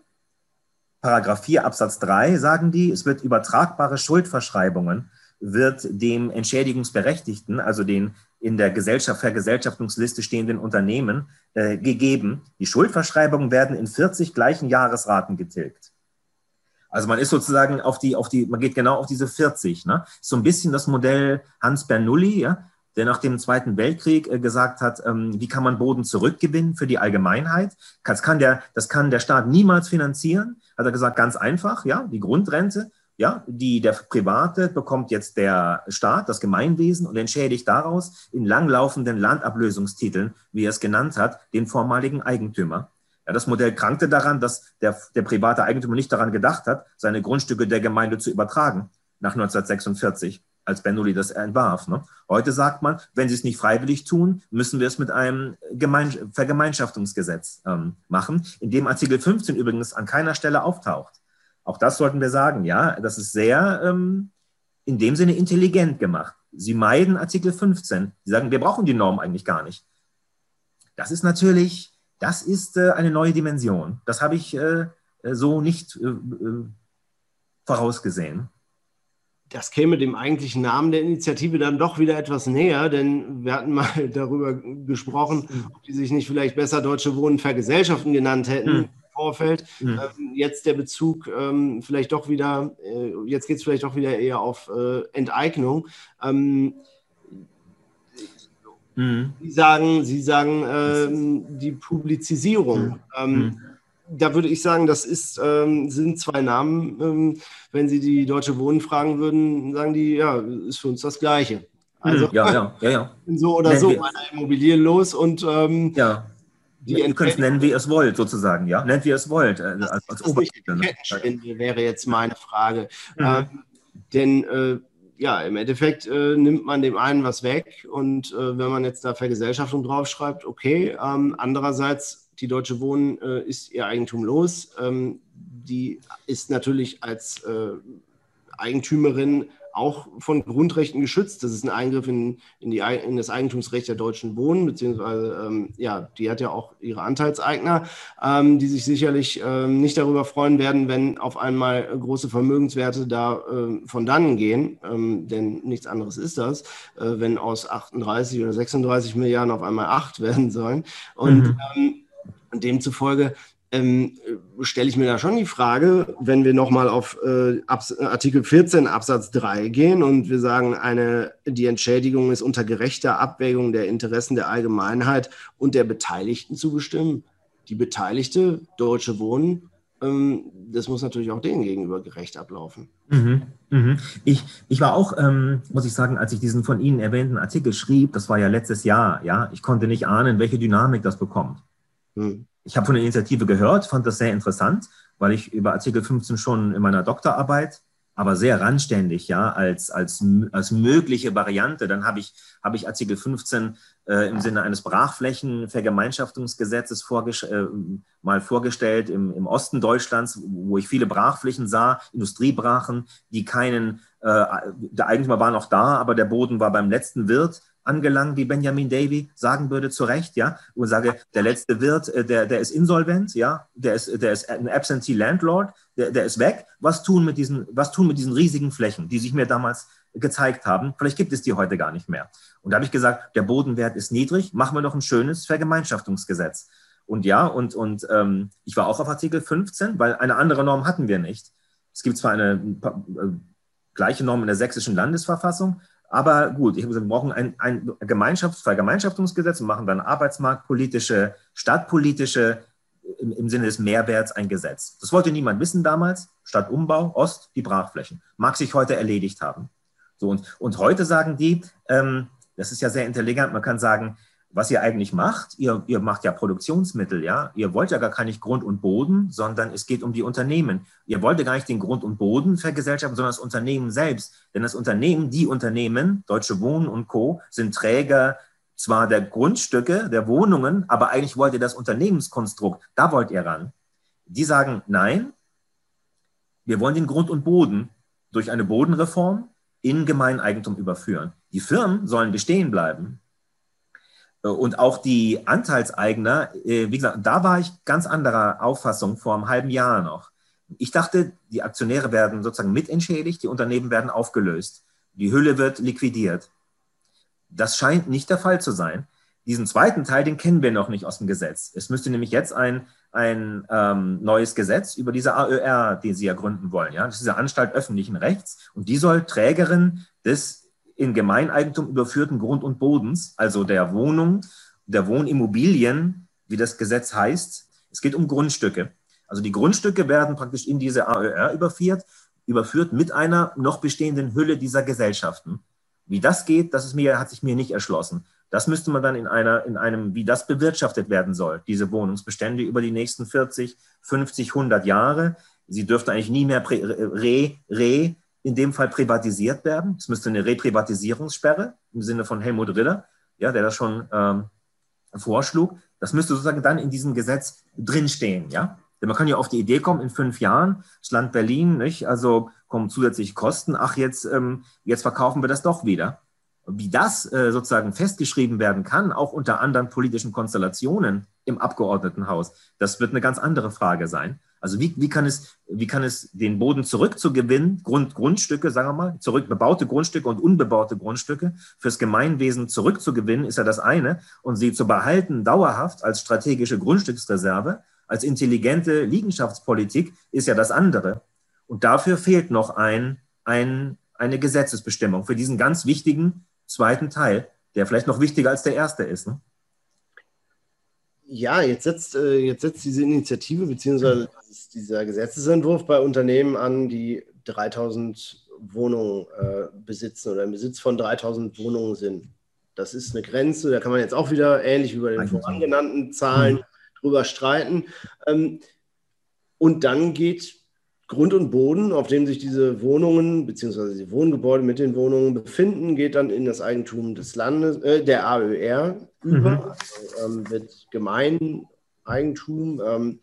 Paragraph 4 Absatz 3 sagen die, es wird übertragbare Schuldverschreibungen, wird dem Entschädigungsberechtigten, also den in der Gesellschaft, Vergesellschaftungsliste stehenden Unternehmen äh, gegeben. Die Schuldverschreibungen werden in 40 gleichen Jahresraten getilgt. Also man ist sozusagen auf die, auf die, man geht genau auf diese 40. Ne? So ein bisschen das Modell Hans Bernoulli, ja? der nach dem Zweiten Weltkrieg äh, gesagt hat, ähm, wie kann man Boden zurückgewinnen für die Allgemeinheit? Das kann, der, das kann der Staat niemals finanzieren. Hat er gesagt, ganz einfach, ja, die Grundrente, ja, die der Private bekommt jetzt der Staat, das Gemeinwesen und entschädigt daraus in langlaufenden Landablösungstiteln, wie er es genannt hat, den vormaligen Eigentümer. Ja, das Modell krankte daran, dass der, der private Eigentümer nicht daran gedacht hat, seine Grundstücke der Gemeinde zu übertragen nach 1946 als Bernoulli das entwarf. Ne? Heute sagt man, wenn sie es nicht freiwillig tun, müssen wir es mit einem Gemein Vergemeinschaftungsgesetz ähm, machen, in dem Artikel 15 übrigens an keiner Stelle auftaucht. Auch das sollten wir sagen, ja, das ist sehr ähm, in dem Sinne intelligent gemacht. Sie meiden Artikel 15. Sie sagen, wir brauchen die Norm eigentlich gar nicht. Das ist natürlich, das ist äh, eine neue Dimension. Das habe ich äh, so nicht äh, äh vorausgesehen das käme dem eigentlichen Namen der Initiative dann doch wieder etwas näher, denn wir hatten mal darüber gesprochen, mhm. ob die sich nicht vielleicht besser Deutsche Wohnen Vergesellschaften genannt hätten. Mhm. Vorfeld. Mhm. Ähm, jetzt der Bezug ähm, vielleicht doch wieder, äh, jetzt geht es vielleicht doch wieder eher auf äh, Enteignung. Ähm, mhm. Sie sagen, Sie sagen ähm, die Publizisierung. Mhm. Ähm, mhm da würde ich sagen, das ist, ähm, sind zwei Namen. Wenn Sie die Deutsche Wohnen fragen würden, sagen die, ja, ist für uns das Gleiche. Hm, also, ja, ja, ja, ja. so oder nennen so meine Immobilien los und ähm, ja. Die ihr könnt es nennen, wie ihr es wollt, sozusagen, ja. Nennt, wie ihr es wollt. Äh, als, als Kettenspende wäre jetzt meine Frage. Mhm. Ähm, denn äh, ja, im Endeffekt äh, nimmt man dem einen was weg und äh, wenn man jetzt da Vergesellschaftung draufschreibt, okay. Ähm, andererseits die Deutsche Wohnen äh, ist ihr Eigentum los. Ähm, die ist natürlich als äh, Eigentümerin auch von Grundrechten geschützt. Das ist ein Eingriff in, in, die, in das Eigentumsrecht der Deutschen Wohnen, beziehungsweise, ähm, ja, die hat ja auch ihre Anteilseigner, ähm, die sich sicherlich ähm, nicht darüber freuen werden, wenn auf einmal große Vermögenswerte da äh, von dannen gehen, ähm, denn nichts anderes ist das, äh, wenn aus 38 oder 36 Milliarden auf einmal 8 werden sollen. Und mhm. Ähm, demzufolge ähm, stelle ich mir da schon die Frage, wenn wir nochmal auf äh, Artikel 14 Absatz 3 gehen und wir sagen, eine, die Entschädigung ist unter gerechter Abwägung der Interessen der Allgemeinheit und der Beteiligten zu bestimmen. Die Beteiligte, Deutsche Wohnen, ähm, das muss natürlich auch denen gegenüber gerecht ablaufen. Mhm, mhm. Ich, ich war auch, ähm, muss ich sagen, als ich diesen von Ihnen erwähnten Artikel schrieb, das war ja letztes Jahr, ja, ich konnte nicht ahnen, welche Dynamik das bekommt. Hm. Ich habe von der Initiative gehört, fand das sehr interessant, weil ich über Artikel 15 schon in meiner Doktorarbeit, aber sehr randständig, ja, als, als, als mögliche Variante. Dann habe ich, hab ich Artikel 15 äh, im Sinne eines Brachflächenvergemeinschaftungsgesetzes vorges äh, mal vorgestellt im, im Osten Deutschlands, wo ich viele Brachflächen sah, Industriebrachen, die keinen, äh, der Eigentümer war noch da, aber der Boden war beim letzten Wirt angelangt, wie Benjamin Davy sagen würde, zu Recht, ja, und sage, der letzte Wirt, äh, der, der ist insolvent, ja, der ist, der ist ein Absentee Landlord, der, der ist weg. Was tun, mit diesen, was tun mit diesen riesigen Flächen, die sich mir damals gezeigt haben? Vielleicht gibt es die heute gar nicht mehr. Und da habe ich gesagt, der Bodenwert ist niedrig, machen wir noch ein schönes Vergemeinschaftungsgesetz. Und ja, und, und ähm, ich war auch auf Artikel 15, weil eine andere Norm hatten wir nicht. Es gibt zwar eine äh, gleiche Norm in der sächsischen Landesverfassung, aber gut, ich habe gesagt, wir brauchen ein, ein Gemeinschafts-, Vergemeinschaftungsgesetz und machen dann arbeitsmarktpolitische, stadtpolitische, im, im Sinne des Mehrwerts ein Gesetz. Das wollte niemand wissen damals. Stadtumbau, Ost, die Brachflächen. Mag sich heute erledigt haben. So, und, und heute sagen die, ähm, das ist ja sehr intelligent, man kann sagen, was ihr eigentlich macht, ihr, ihr macht ja Produktionsmittel, ja. Ihr wollt ja gar kein Grund und Boden, sondern es geht um die Unternehmen. Ihr wollt ja gar nicht den Grund und Boden vergesellschaften, sondern das Unternehmen selbst. Denn das Unternehmen, die Unternehmen, Deutsche Wohnen und Co., sind Träger zwar der Grundstücke, der Wohnungen, aber eigentlich wollt ihr das Unternehmenskonstrukt, da wollt ihr ran. Die sagen, nein, wir wollen den Grund und Boden durch eine Bodenreform in Gemeineigentum überführen. Die Firmen sollen bestehen bleiben, und auch die Anteilseigner, äh, wie gesagt, da war ich ganz anderer Auffassung vor einem halben Jahr noch. Ich dachte, die Aktionäre werden sozusagen mitentschädigt, die Unternehmen werden aufgelöst, die Hülle wird liquidiert. Das scheint nicht der Fall zu sein. Diesen zweiten Teil, den kennen wir noch nicht aus dem Gesetz. Es müsste nämlich jetzt ein, ein ähm, neues Gesetz über diese AÖR, die Sie ja gründen wollen. Ja? Das ist diese Anstalt öffentlichen Rechts und die soll Trägerin des in Gemeineigentum überführten Grund und Bodens, also der Wohnung, der Wohnimmobilien, wie das Gesetz heißt. Es geht um Grundstücke. Also die Grundstücke werden praktisch in diese AÖR überführt, überführt mit einer noch bestehenden Hülle dieser Gesellschaften. Wie das geht, das ist mir, hat sich mir nicht erschlossen. Das müsste man dann in, einer, in einem, wie das bewirtschaftet werden soll, diese Wohnungsbestände über die nächsten 40, 50, 100 Jahre. Sie dürften eigentlich nie mehr re, re in dem Fall privatisiert werden. Es müsste eine Reprivatisierungssperre im Sinne von Helmut Riller, ja, der das schon ähm, vorschlug. Das müsste sozusagen dann in diesem Gesetz drinstehen, ja. Denn man kann ja auf die Idee kommen, in fünf Jahren, das Land Berlin, nicht? Also kommen zusätzliche Kosten, ach, jetzt, ähm, jetzt verkaufen wir das doch wieder. Wie das äh, sozusagen festgeschrieben werden kann, auch unter anderen politischen Konstellationen im Abgeordnetenhaus, das wird eine ganz andere Frage sein. Also wie, wie, kann es, wie kann es den Boden zurückzugewinnen, Grund, Grundstücke, sagen wir mal, zurück, bebaute Grundstücke und unbebaute Grundstücke fürs Gemeinwesen zurückzugewinnen, ist ja das eine. Und sie zu behalten, dauerhaft als strategische Grundstücksreserve, als intelligente Liegenschaftspolitik, ist ja das andere. Und dafür fehlt noch ein, ein, eine Gesetzesbestimmung für diesen ganz wichtigen zweiten Teil, der vielleicht noch wichtiger als der erste ist. Ne? Ja, jetzt setzt, äh, jetzt setzt diese Initiative bzw. dieser Gesetzesentwurf bei Unternehmen an, die 3000 Wohnungen äh, besitzen oder im Besitz von 3000 Wohnungen sind. Das ist eine Grenze, da kann man jetzt auch wieder ähnlich wie bei den vorangenannten Zahlen mhm. drüber streiten. Ähm, und dann geht Grund und Boden, auf dem sich diese Wohnungen bzw. die Wohngebäude mit den Wohnungen befinden, geht dann in das Eigentum des Landes, äh, der AÖR über, mhm. also, ähm, wird Gemeineigentum ähm,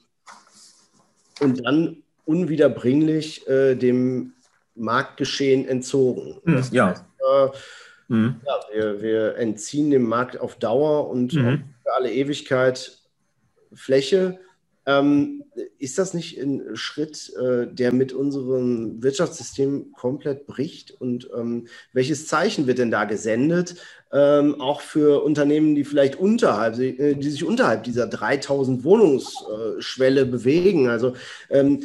und dann unwiederbringlich äh, dem Marktgeschehen entzogen. Mhm, ja. Heißt, äh, mhm. ja wir, wir, entziehen dem Markt auf Dauer und mhm. für alle Ewigkeit Fläche ähm, ist das nicht ein Schritt, äh, der mit unserem Wirtschaftssystem komplett bricht? Und ähm, welches Zeichen wird denn da gesendet? Ähm, auch für Unternehmen, die vielleicht unterhalb, äh, die sich unterhalb dieser 3000 Wohnungsschwelle bewegen. Also ähm,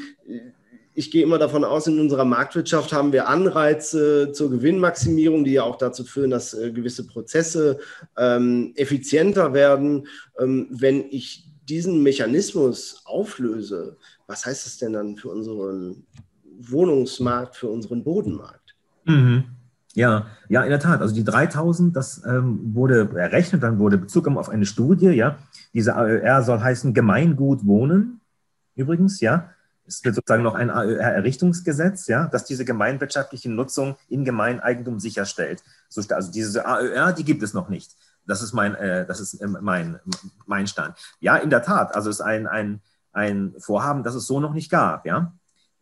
ich gehe immer davon aus, in unserer Marktwirtschaft haben wir Anreize zur Gewinnmaximierung, die ja auch dazu führen, dass äh, gewisse Prozesse ähm, effizienter werden. Ähm, wenn ich diesen Mechanismus auflöse, was heißt das denn dann für unseren Wohnungsmarkt, für unseren Bodenmarkt? Mhm. Ja, ja, in der Tat. Also die 3000, das ähm, wurde errechnet, dann wurde Bezug auf eine Studie, ja. Diese AÖR soll heißen Gemeingut wohnen, übrigens, ja. Es wird sozusagen noch ein AÖR-Errichtungsgesetz, ja, das diese gemeinwirtschaftliche Nutzung in Gemeineigentum sicherstellt. Also diese AÖR, die gibt es noch nicht. Das ist mein, äh, das ist ähm, mein, mein Stand. Ja, in der Tat. Also es ist ein, ein, ein Vorhaben, das es so noch nicht gab. Ja.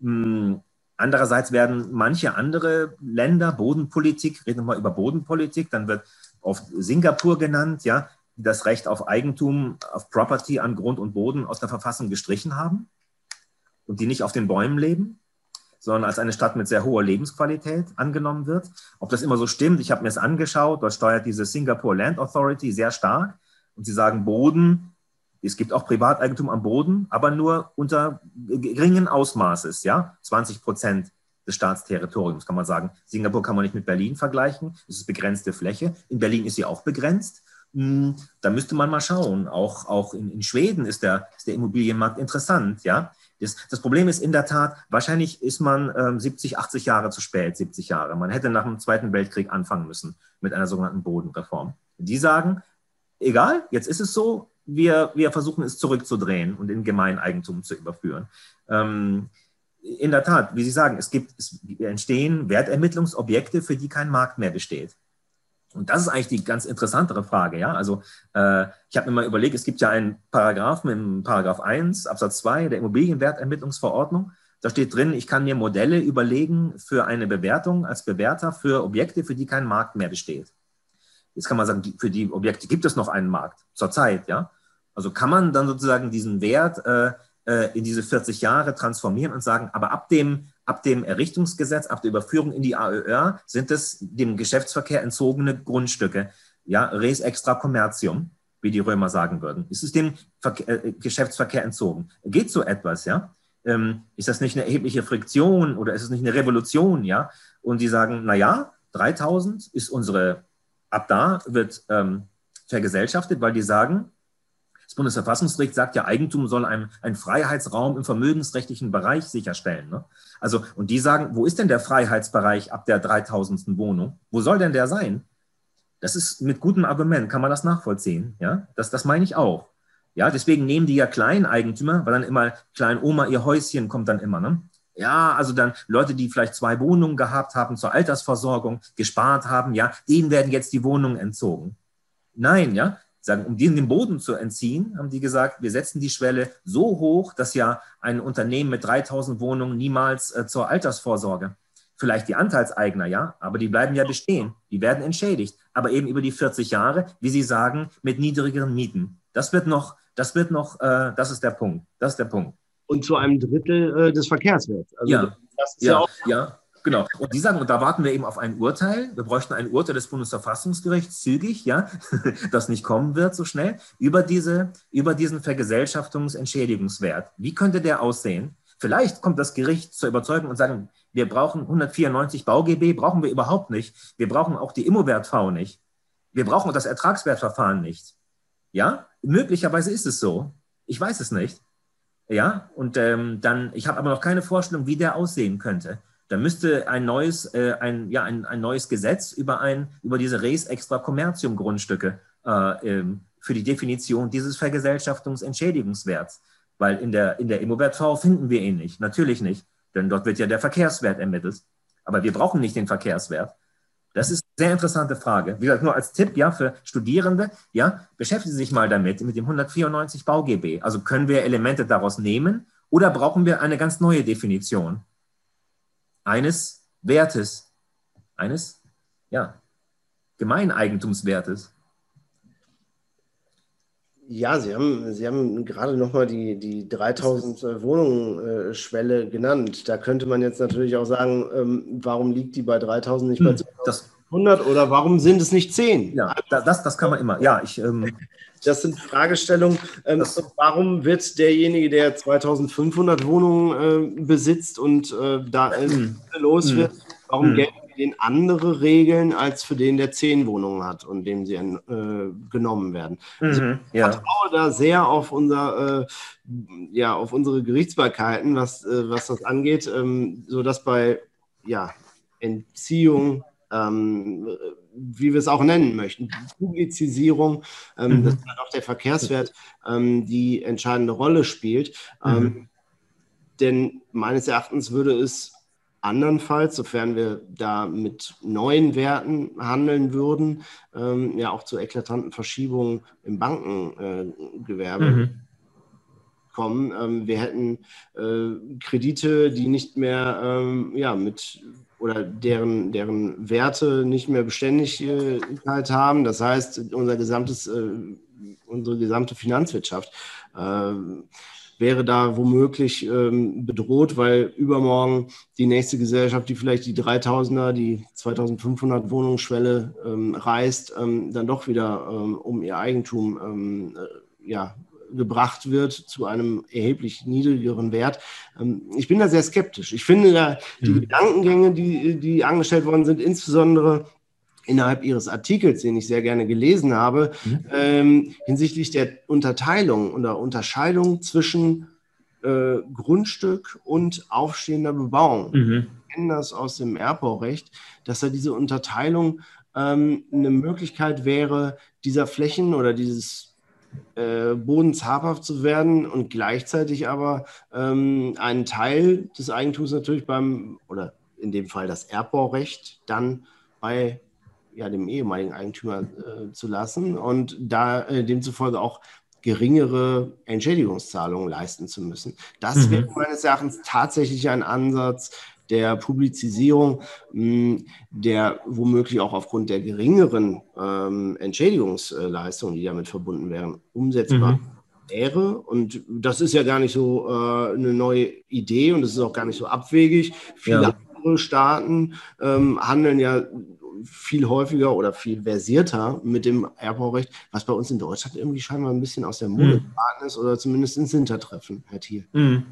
Hm, andererseits werden manche andere Länder, Bodenpolitik, reden wir mal über Bodenpolitik, dann wird oft Singapur genannt, ja, die das Recht auf Eigentum, auf Property an Grund und Boden aus der Verfassung gestrichen haben und die nicht auf den Bäumen leben sondern als eine Stadt mit sehr hoher Lebensqualität angenommen wird. Ob das immer so stimmt, ich habe mir es angeschaut, dort steuert diese Singapore Land Authority sehr stark und sie sagen, Boden Es gibt auch Privateigentum am Boden, aber nur unter geringen Ausmaßes, ja, 20 Prozent des Staatsterritoriums, kann man sagen. Singapur kann man nicht mit Berlin vergleichen, es ist begrenzte Fläche. In Berlin ist sie auch begrenzt. Hm, da müsste man mal schauen. Auch, auch in, in Schweden ist der, ist der Immobilienmarkt interessant, ja. Das, das, Problem ist in der Tat, wahrscheinlich ist man ähm, 70, 80 Jahre zu spät, 70 Jahre. Man hätte nach dem Zweiten Weltkrieg anfangen müssen mit einer sogenannten Bodenreform. Die sagen, egal, jetzt ist es so, wir, wir versuchen es zurückzudrehen und in Gemeineigentum zu überführen. Ähm, in der Tat, wie Sie sagen, es, gibt, es entstehen Wertermittlungsobjekte, für die kein Markt mehr besteht. Und das ist eigentlich die ganz interessantere Frage. Ja? Also äh, ich habe mir mal überlegt, es gibt ja einen Paragraphen im Paragraph 1 Absatz 2 der Immobilienwertermittlungsverordnung. Da steht drin, ich kann mir Modelle überlegen für eine Bewertung als Bewerter für Objekte, für die kein Markt mehr besteht. Jetzt kann man sagen, für die Objekte gibt es noch einen Markt zurzeit. Ja? Also kann man dann sozusagen diesen Wert äh, äh, in diese 40 Jahre transformieren und sagen, aber ab dem, ab dem Errichtungsgesetz, ab der Überführung in die AÖR sind es dem Geschäftsverkehr entzogene Grundstücke, ja, res extra commercium, wie die Römer sagen würden. Ist es dem Verkehr, äh, Geschäftsverkehr entzogen? Geht so etwas, ja? Ähm, ist das nicht eine erhebliche Friktion oder ist es nicht eine Revolution, ja? Und die sagen, na ja, 3000 ist unsere, ab da wird ähm, vergesellschaftet, weil die sagen, das Bundesverfassungsgericht sagt ja, Eigentum soll einen, einen Freiheitsraum im vermögensrechtlichen Bereich sicherstellen. Ne? Also, und die sagen, wo ist denn der Freiheitsbereich ab der 3000. Wohnung? Wo soll denn der sein? Das ist mit gutem Argument, kann man das nachvollziehen. Ja, das, das meine ich auch. Ja, deswegen nehmen die ja Kleineigentümer, weil dann immer Kleinoma ihr Häuschen kommt dann immer. Ne? Ja, also dann Leute, die vielleicht zwei Wohnungen gehabt haben zur Altersversorgung, gespart haben, ja, denen werden jetzt die Wohnungen entzogen. Nein, ja, sagen, um diesen den Boden zu entziehen, haben die gesagt, wir setzen die Schwelle so hoch, dass ja ein Unternehmen mit 3000 Wohnungen niemals äh, zur Altersvorsorge, vielleicht die Anteilseigner, ja, aber die bleiben ja bestehen, die werden entschädigt, aber eben über die 40 Jahre, wie Sie sagen, mit niedrigeren Mieten. Das wird noch, das wird noch, äh, das ist der Punkt, das ist der Punkt. Und zu einem Drittel äh, des Verkehrswerts. Also ja, das ist ja, ja auch ja. Genau. Und die sagen, und da warten wir eben auf ein Urteil. Wir bräuchten ein Urteil des Bundesverfassungsgerichts, zügig, ja, das nicht kommen wird so schnell, über, diese, über diesen Vergesellschaftungsentschädigungswert. Wie könnte der aussehen? Vielleicht kommt das Gericht zur Überzeugung und sagen, wir brauchen 194 BauGB, brauchen wir überhaupt nicht. Wir brauchen auch die Immowert-V nicht. Wir brauchen das Ertragswertverfahren nicht. Ja, möglicherweise ist es so. Ich weiß es nicht. Ja, und ähm, dann, ich habe aber noch keine Vorstellung, wie der aussehen könnte. Da müsste ein neues, äh, ein, ja, ein, ein neues Gesetz über, ein, über diese Res extra commercium Grundstücke äh, ähm, für die Definition dieses Vergesellschaftungsentschädigungswerts. Weil in der, in der Immowert-V finden wir ihn nicht, natürlich nicht, denn dort wird ja der Verkehrswert ermittelt. Aber wir brauchen nicht den Verkehrswert. Das ist eine sehr interessante Frage. Wie gesagt, nur als Tipp, ja, für Studierende, ja, beschäftigen Sie sich mal damit, mit dem 194 BauGB. Also können wir Elemente daraus nehmen oder brauchen wir eine ganz neue Definition? Eines Wertes, eines ja, Gemeineigentumswertes. Ja, Sie haben, Sie haben gerade nochmal die, die 3000 äh, Wohnungen-Schwelle genannt. Da könnte man jetzt natürlich auch sagen, ähm, warum liegt die bei 3000 nicht bei hm, 100 oder warum sind es nicht 10? Ja, das, das kann man immer. Ja, ich. Ähm, das sind Fragestellungen. Ähm, warum wird derjenige, der 2500 Wohnungen äh, besitzt und äh, da hm. los hm. wird, warum hm. gelten für den andere Regeln als für den, der 10 Wohnungen hat und dem sie äh, genommen werden? Also mhm, ich ja. vertraue da sehr auf unser, äh, ja, auf unsere Gerichtsbarkeiten, was, äh, was das angeht, ähm, sodass bei ja, Entziehung ähm, wie wir es auch nennen möchten, Publizisierung, ähm, mhm. dass halt auch der Verkehrswert ähm, die entscheidende Rolle spielt. Ähm, mhm. denn meines Erachtens würde es andernfalls, sofern wir da mit neuen Werten handeln würden, ähm, ja auch zu eklatanten Verschiebungen im Bankengewerbe. Äh, mhm kommen. Ähm, wir hätten äh, Kredite, die nicht mehr ähm, ja, mit oder deren, deren Werte nicht mehr Beständigkeit haben. Das heißt, unser gesamtes, äh, unsere gesamte Finanzwirtschaft äh, wäre da womöglich ähm, bedroht, weil übermorgen die nächste Gesellschaft, die vielleicht die 3000er, die 2500 Wohnungsschwelle ähm, reißt, ähm, dann doch wieder um ihr Eigentum äh, ja, gebracht wird zu einem erheblich niedrigeren Wert. Ähm, ich bin da sehr skeptisch. Ich finde da die mhm. Gedankengänge, die, die angestellt worden sind, insbesondere innerhalb Ihres Artikels, den ich sehr gerne gelesen habe, mhm. ähm, hinsichtlich der Unterteilung oder Unterscheidung zwischen äh, Grundstück und aufstehender Bebauung. Mhm. Wir kennen das aus dem Erbbaurecht, dass da diese Unterteilung ähm, eine Möglichkeit wäre, dieser Flächen oder dieses äh, Bodens habhaft zu werden und gleichzeitig aber ähm, einen Teil des Eigentums natürlich beim, oder in dem Fall das Erbbaurecht, dann bei ja, dem ehemaligen Eigentümer äh, zu lassen und da äh, demzufolge auch geringere Entschädigungszahlungen leisten zu müssen. Das mhm. wäre meines Erachtens tatsächlich ein Ansatz der Publizisierung, mh, der womöglich auch aufgrund der geringeren ähm, Entschädigungsleistungen, die damit verbunden wären, umsetzbar. Mhm wäre. Und das ist ja gar nicht so äh, eine neue Idee und es ist auch gar nicht so abwegig. Viele ja. andere Staaten ähm, handeln ja viel häufiger oder viel versierter mit dem Erbbaurecht, was bei uns in Deutschland irgendwie scheinbar ein bisschen aus der Mode mhm. geraten ist oder zumindest ins Hintertreffen, Herr Thiel. Mhm.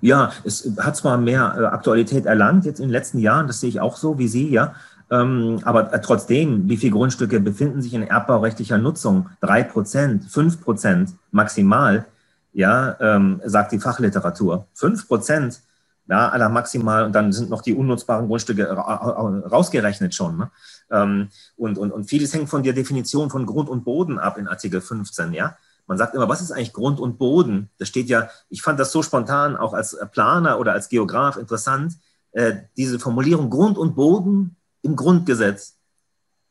Ja, es hat zwar mehr äh, Aktualität erlangt jetzt in den letzten Jahren, das sehe ich auch so wie Sie, ja. Ähm, aber äh, trotzdem, wie viele Grundstücke befinden sich in erbbaurechtlicher Nutzung? Drei Prozent, fünf Prozent maximal, ja, ähm, sagt die Fachliteratur. Fünf Prozent ja, aller maximal, und dann sind noch die unnutzbaren Grundstücke rausgerechnet schon. Ne? Ähm, und, und, und vieles hängt von der Definition von Grund und Boden ab in Artikel 15, ja. Man sagt immer, was ist eigentlich Grund und Boden? Das steht ja, ich fand das so spontan auch als Planer oder als Geograf interessant, äh, diese Formulierung Grund und Boden im Grundgesetz.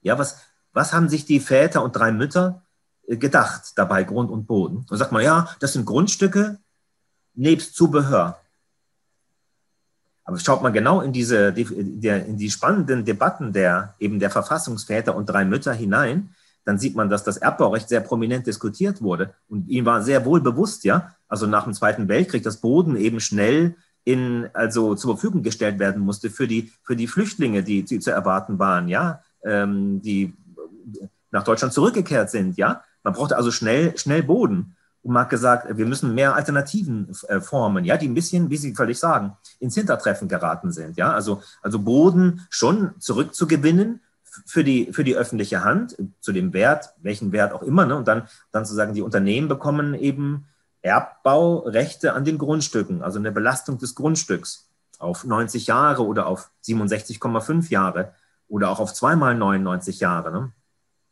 Ja, was, was haben sich die Väter und drei Mütter äh, gedacht dabei, Grund und Boden? Und sagt man, ja, das sind Grundstücke nebst Zubehör. Aber schaut mal genau in diese, in die spannenden Debatten der, eben der Verfassungsväter und drei Mütter hinein, dann sieht man, dass das Erbbaurecht sehr prominent diskutiert wurde. Und ihm war sehr wohl bewusst, ja, also nach dem Zweiten Weltkrieg, dass Boden eben schnell in, also zur Verfügung gestellt werden musste für die, für die Flüchtlinge, die, die zu erwarten waren, ja, ähm, die nach Deutschland zurückgekehrt sind, ja. Man brauchte also schnell, schnell Boden. Und man hat gesagt, wir müssen mehr Alternativen äh, formen, ja, die ein bisschen, wie Sie völlig sagen, ins Hintertreffen geraten sind. Ja, also, also Boden schon zurückzugewinnen für die, für die öffentliche Hand, zu dem Wert, welchen Wert auch immer. Ne? Und dann, dann zu sagen, die Unternehmen bekommen eben Erbbaurechte an den Grundstücken, also eine Belastung des Grundstücks auf 90 Jahre oder auf 67,5 Jahre oder auch auf zweimal 99 Jahre. Ne?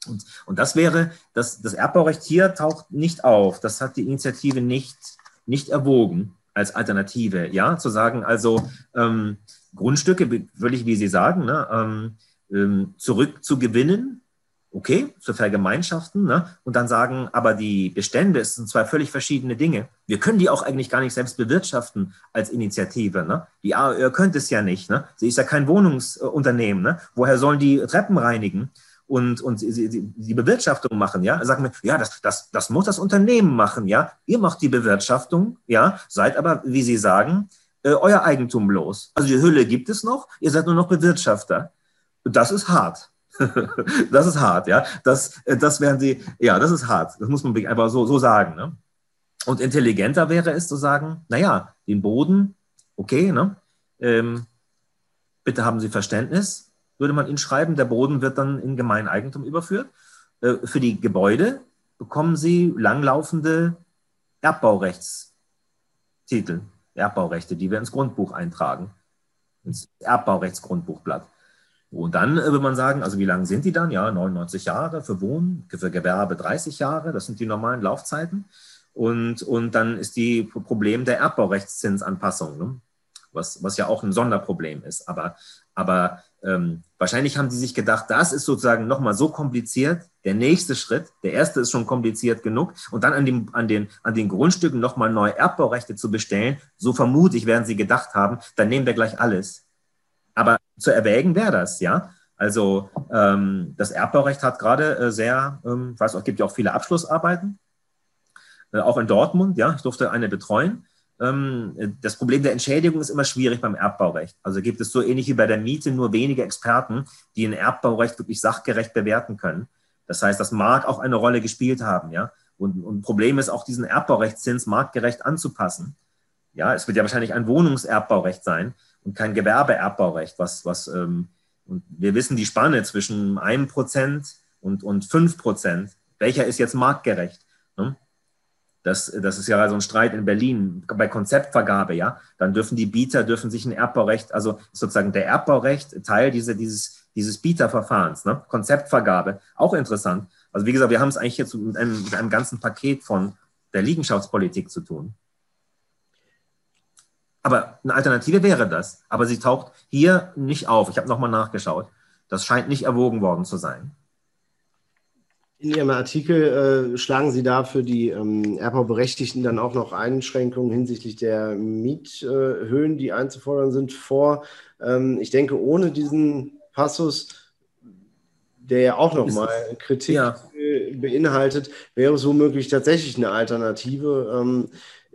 Und, und das wäre, das, das Erbbaurecht hier taucht nicht auf. Das hat die Initiative nicht, nicht erwogen als Alternative. Ja, zu sagen, also ähm, Grundstücke, völlig wie Sie sagen, ne, ähm, ähm, zurückzugewinnen, okay, zu vergemeinschaften, ne, und dann sagen, aber die Bestände es sind zwei völlig verschiedene Dinge. Wir können die auch eigentlich gar nicht selbst bewirtschaften als Initiative. Ne? Die AOR könnte es ja nicht. Ne? Sie ist ja kein Wohnungsunternehmen. Ne? Woher sollen die Treppen reinigen? und, und die, die Bewirtschaftung machen, ja, sagen wir, ja, das, das, das muss das Unternehmen machen, ja. Ihr macht die Bewirtschaftung, ja, seid aber, wie Sie sagen, äh, euer Eigentum los. Also die Hülle gibt es noch, ihr seid nur noch Bewirtschafter. Das ist hart. das ist hart, ja. Das, äh, das werden Sie, ja, das ist hart. Das muss man einfach so, so sagen. Ne? Und intelligenter wäre es zu sagen, naja, den Boden, okay, ne? Ähm, bitte haben Sie Verständnis, würde man ihn schreiben. Der Boden wird dann in Gemeineigentum überführt. Äh, für die Gebäude bekommen sie langlaufende Erbbaurechtstitel, Erbbaurechte, die wir ins Grundbuch eintragen, ins Erbbaurechtsgrundbuchblatt. Und dann äh, würde man sagen, also wie lange sind die dann? Ja, 99 Jahre für Wohnen, für Gewerbe 30 Jahre, das sind die normalen Laufzeiten. Und, und dann ist die Problem der Erbbaurechtszinsanpassung, ne? was, was ja auch ein Sonderproblem ist. Aber, aber ähm, wahrscheinlich haben sie sich gedacht, das ist sozusagen nochmal so kompliziert. Der nächste Schritt, der erste ist schon kompliziert genug. Und dann an, dem, an, den, an den Grundstücken nochmal neue Erbbaurechte zu bestellen, so vermutlich werden sie gedacht haben, dann nehmen wir gleich alles. Aber zu erwägen wäre das, ja. Also ähm, das Erbbaurecht hat gerade äh, sehr, ähm, weiß auch, gibt ja auch viele Abschlussarbeiten, äh, auch in Dortmund, ja, ich durfte eine betreuen. Ähm, das Problem der Entschädigung ist immer schwierig beim Erbbaurecht. Also gibt es so ähnlich wie bei der Miete nur wenige Experten, die ein Erbbaurecht wirklich sachgerecht bewerten können. Das heißt, das mag auch eine Rolle gespielt haben, ja. Und, und Problem ist auch, diesen Erbbaurechtszins marktgerecht anzupassen. Ja, es wird ja wahrscheinlich ein Wohnungserbbaurecht sein und kein Gewerbeerbbaurecht, was, was ähm, und wir wissen die Spanne zwischen 1% und, und 5%. Welcher ist jetzt marktgerecht? Ne? Das, das ist ja so ein Streit in Berlin bei Konzeptvergabe, ja. Dann dürfen die Bieter dürfen sich ein Erbbaurecht, also sozusagen der Erbbaurecht Teil diese, dieses, dieses Bieterverfahrens, ne? Konzeptvergabe, auch interessant. Also wie gesagt, wir haben es eigentlich jetzt mit einem, mit einem ganzen Paket von der Liegenschaftspolitik zu tun. Aber eine Alternative wäre das. Aber sie taucht hier nicht auf. Ich habe nochmal nachgeschaut. Das scheint nicht erwogen worden zu sein. In Ihrem Artikel äh, schlagen Sie da für die ähm, Erbbauberechtigten dann auch noch Einschränkungen hinsichtlich der Miethöhen, die einzufordern sind, vor. Ähm, ich denke, ohne diesen Passus, der ja auch nochmal Kritik ja. beinhaltet, wäre es womöglich tatsächlich eine Alternative, ähm,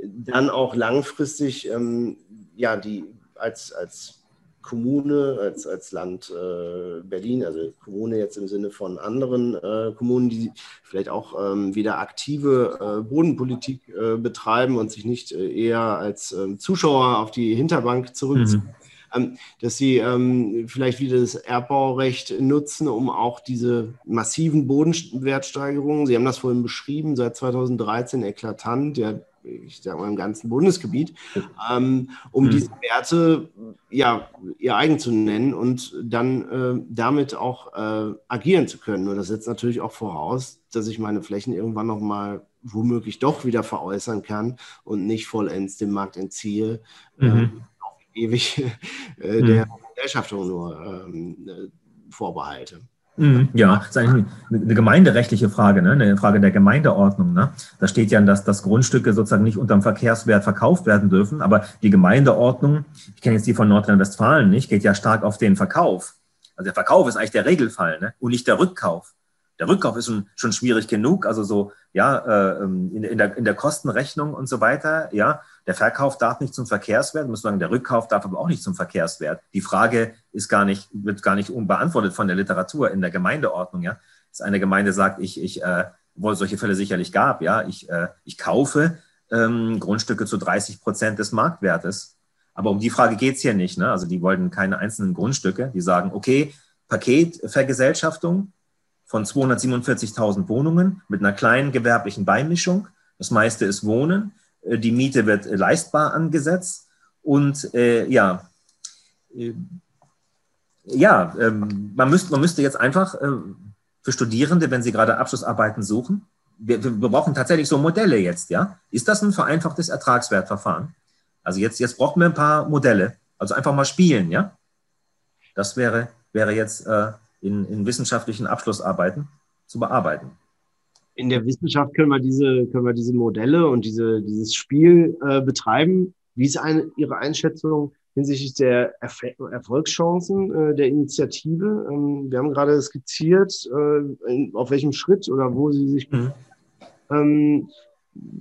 dann auch langfristig ähm, ja, die als, als Kommune, als, als Land äh, Berlin, also Kommune jetzt im Sinne von anderen äh, Kommunen, die vielleicht auch ähm, wieder aktive äh, Bodenpolitik äh, betreiben und sich nicht äh, eher als ähm, Zuschauer auf die Hinterbank zurückziehen. Mhm. Ähm, dass sie ähm, vielleicht wieder das Erbbaurecht nutzen, um auch diese massiven Bodenwertsteigerungen, Sie haben das vorhin beschrieben, seit 2013 eklatant, der ich sage mal, im ganzen Bundesgebiet, ähm, um mhm. diese Werte ja, ihr eigen zu nennen und dann äh, damit auch äh, agieren zu können. Und das setzt natürlich auch voraus, dass ich meine Flächen irgendwann nochmal womöglich doch wieder veräußern kann und nicht vollends dem Markt entziehe, mhm. äh, ewig mhm. der Gesellschaftung nur ähm, äh, vorbehalte. Mhm. Ja, das ist eigentlich eine gemeinderechtliche Frage, ne? eine Frage der Gemeindeordnung. Ne? Da steht ja, dass, dass Grundstücke sozusagen nicht unter dem Verkehrswert verkauft werden dürfen, aber die Gemeindeordnung, ich kenne jetzt die von Nordrhein-Westfalen nicht, geht ja stark auf den Verkauf. Also der Verkauf ist eigentlich der Regelfall ne? und nicht der Rückkauf. Der Rückkauf ist schon, schon schwierig genug, also so ja, äh, ähm, in, in, der, in der Kostenrechnung und so weiter, ja, der Verkauf darf nicht zum Verkehrswert, muss sagen, der Rückkauf darf aber auch nicht zum Verkehrswert. Die Frage ist gar nicht, wird gar nicht unbeantwortet von der Literatur in der Gemeindeordnung. Ja? Dass eine Gemeinde sagt, ich, ich äh, wo es solche Fälle sicherlich gab, ja, ich, äh, ich kaufe ähm, Grundstücke zu 30 Prozent des Marktwertes. Aber um die Frage geht es hier nicht. Ne? Also die wollten keine einzelnen Grundstücke. Die sagen, okay, Paketvergesellschaftung von 247.000 Wohnungen mit einer kleinen gewerblichen Beimischung. Das meiste ist Wohnen. Äh, die Miete wird leistbar angesetzt und äh, ja, äh, ja, ähm, man, müsst, man müsste jetzt einfach äh, für Studierende, wenn sie gerade Abschlussarbeiten suchen, wir, wir, brauchen tatsächlich so Modelle jetzt, ja. Ist das ein vereinfachtes Ertragswertverfahren? Also jetzt, jetzt brauchen wir ein paar Modelle, also einfach mal spielen, ja. Das wäre, wäre jetzt äh, in, in wissenschaftlichen Abschlussarbeiten zu bearbeiten in der Wissenschaft können wir diese, können wir diese Modelle und diese, dieses Spiel äh, betreiben. Wie ist eine, Ihre Einschätzung hinsichtlich der Erf Erfolgschancen äh, der Initiative? Ähm, wir haben gerade skizziert, äh, in, auf welchem Schritt oder wo Sie sich mhm. ähm,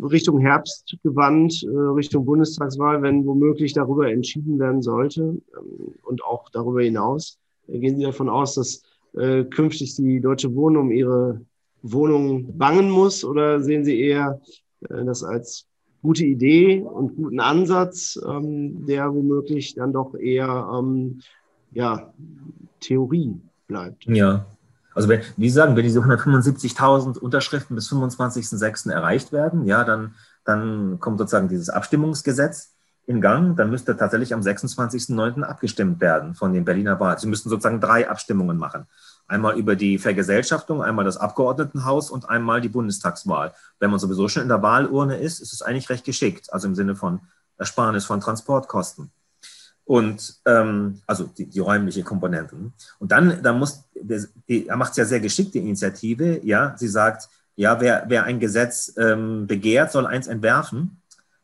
Richtung Herbst gewandt, äh, Richtung Bundestagswahl, wenn womöglich darüber entschieden werden sollte ähm, und auch darüber hinaus. Gehen Sie davon aus, dass äh, künftig die Deutsche Wohnen um ihre Wohnungen bangen muss? Oder sehen Sie eher äh, das als gute Idee und guten Ansatz, ähm, der womöglich dann doch eher ähm, ja, Theorie bleibt? Ja, also wenn, wie sagen, wenn diese 175.000 Unterschriften bis 25.06. erreicht werden, ja, dann, dann kommt sozusagen dieses Abstimmungsgesetz in Gang. Dann müsste tatsächlich am 26.09. abgestimmt werden von den Berliner Wahlen. Sie müssten sozusagen drei Abstimmungen machen. Einmal über die Vergesellschaftung, einmal das Abgeordnetenhaus und einmal die Bundestagswahl. Wenn man sowieso schon in der Wahlurne ist, ist es eigentlich recht geschickt, also im Sinne von Ersparnis von Transportkosten. Und ähm, also die, die, räumliche Komponente. Und dann, dann muss, er macht es ja sehr geschickt, die Initiative. Ja, sie sagt, ja, wer, wer ein Gesetz ähm, begehrt, soll eins entwerfen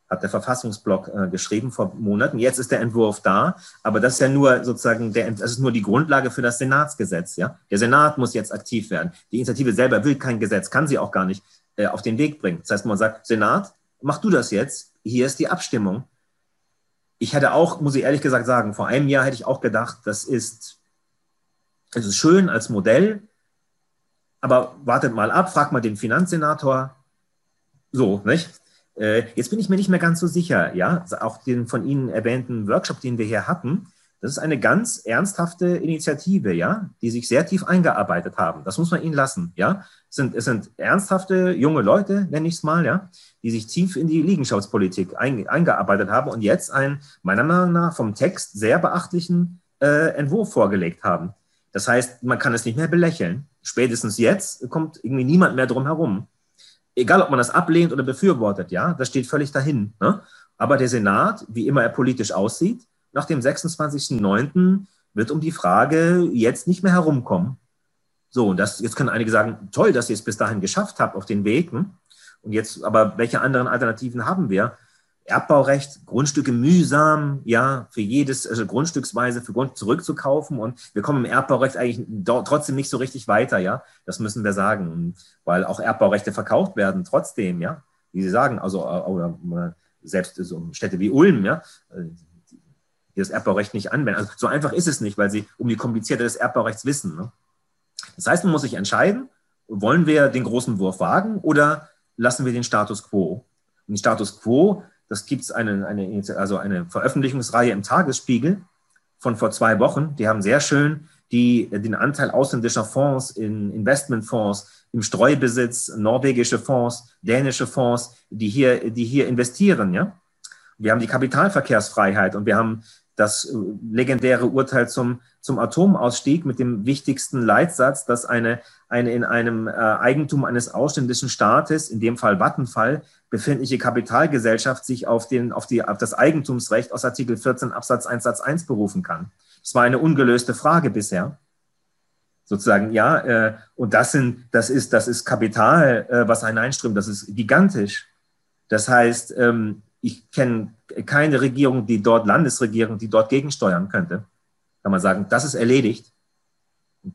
hat der Verfassungsblock äh, geschrieben vor Monaten. Jetzt ist der Entwurf da, aber das ist ja nur sozusagen der, das ist nur die Grundlage für das Senatsgesetz. Ja? Der Senat muss jetzt aktiv werden. Die Initiative selber will kein Gesetz, kann sie auch gar nicht äh, auf den Weg bringen. Das heißt, man sagt, Senat, mach du das jetzt, hier ist die Abstimmung. Ich hätte auch, muss ich ehrlich gesagt sagen, vor einem Jahr hätte ich auch gedacht, das ist, das ist schön als Modell, aber wartet mal ab, frag mal den Finanzsenator, So, nicht? Äh, jetzt bin ich mir nicht mehr ganz so sicher, ja, auch den von Ihnen erwähnten Workshop, den wir hier hatten, das ist eine ganz ernsthafte Initiative, ja, die sich sehr tief eingearbeitet haben. Das muss man ihnen lassen, ja. Es sind, es sind ernsthafte junge Leute, nenne ich es mal, ja, die sich tief in die Liegenschaftspolitik ein, eingearbeitet haben und jetzt einen, meiner Meinung nach, vom Text sehr beachtlichen äh, Entwurf vorgelegt haben. Das heißt, man kann es nicht mehr belächeln. Spätestens jetzt kommt irgendwie niemand mehr drum herum egal ob man das ablehnt oder befürwortet, ja, das steht völlig dahin. Ne? Aber der Senat, wie immer er politisch aussieht, nach dem 26.09. wird um die Frage jetzt nicht mehr herumkommen. So, und das, jetzt können einige sagen, toll, dass ihr es bis dahin geschafft habt auf den Wegen. Und jetzt, aber welche anderen Alternativen haben wir? Erbbaurecht, Grundstücke mühsam, ja, für jedes, also grundstücksweise für Grund zurückzukaufen. Und wir kommen im Erbbaurecht eigentlich trotzdem nicht so richtig weiter, ja. Das müssen wir sagen, weil auch Erbbaurechte verkauft werden, trotzdem, ja. Wie Sie sagen, also, oder selbst so Städte wie Ulm, ja, die das Erbbaurecht nicht anwenden. Also so einfach ist es nicht, weil sie um die Kompliziertheit des Erbbaurechts wissen. Ne? Das heißt, man muss sich entscheiden, wollen wir den großen Wurf wagen oder lassen wir den Status quo? Und den Status quo das gibt es eine, eine, also eine Veröffentlichungsreihe im Tagesspiegel von vor zwei Wochen. Die haben sehr schön die, den Anteil ausländischer Fonds in Investmentfonds, im Streubesitz, norwegische Fonds, dänische Fonds, die hier, die hier investieren. Ja? Wir haben die Kapitalverkehrsfreiheit und wir haben das äh, legendäre Urteil zum, zum Atomausstieg mit dem wichtigsten Leitsatz, dass eine, eine in einem äh, Eigentum eines ausländischen Staates, in dem Fall Vattenfall, befindliche Kapitalgesellschaft sich auf, den, auf, die, auf das Eigentumsrecht aus Artikel 14 Absatz 1 Satz 1 berufen kann. Das war eine ungelöste Frage bisher. Sozusagen, ja, äh, und das, sind, das, ist, das ist Kapital, äh, was hineinströmt, das ist gigantisch. Das heißt, ähm, ich kenne keine Regierung, die dort, Landesregierung, die dort gegensteuern könnte. Kann man sagen, das ist erledigt.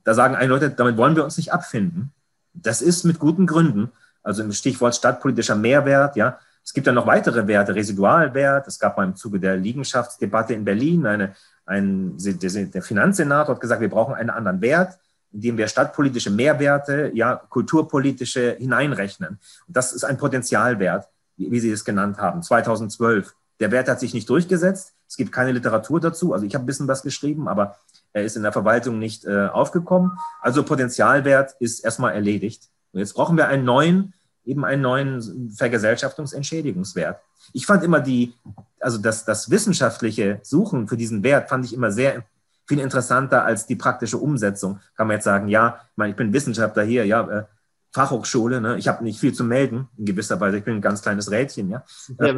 Da sagen einige Leute, damit wollen wir uns nicht abfinden. Das ist mit guten Gründen. Also im Stichwort stadtpolitischer Mehrwert, ja. Es gibt ja noch weitere Werte, Residualwert. Es gab mal im Zuge der Liegenschaftsdebatte in Berlin eine, ein, der Finanzsenator hat gesagt, wir brauchen einen anderen Wert, indem wir stadtpolitische Mehrwerte, ja, kulturpolitische hineinrechnen. Und das ist ein Potenzialwert, wie, wie Sie es genannt haben, 2012. Der Wert hat sich nicht durchgesetzt. Es gibt keine Literatur dazu. Also ich habe ein bisschen was geschrieben, aber er ist in der Verwaltung nicht äh, aufgekommen. Also Potenzialwert ist erstmal erledigt. Und jetzt brauchen wir einen neuen, eben einen neuen Vergesellschaftungsentschädigungswert. Ich fand immer die, also das, das wissenschaftliche Suchen für diesen Wert fand ich immer sehr viel interessanter als die praktische Umsetzung. Kann man jetzt sagen, ja, ich, meine, ich bin Wissenschaftler hier, ja, äh, Fachhochschule, ne? ich habe nicht viel zu melden, in gewisser Weise, ich bin ein ganz kleines Rädchen, ja. Sehr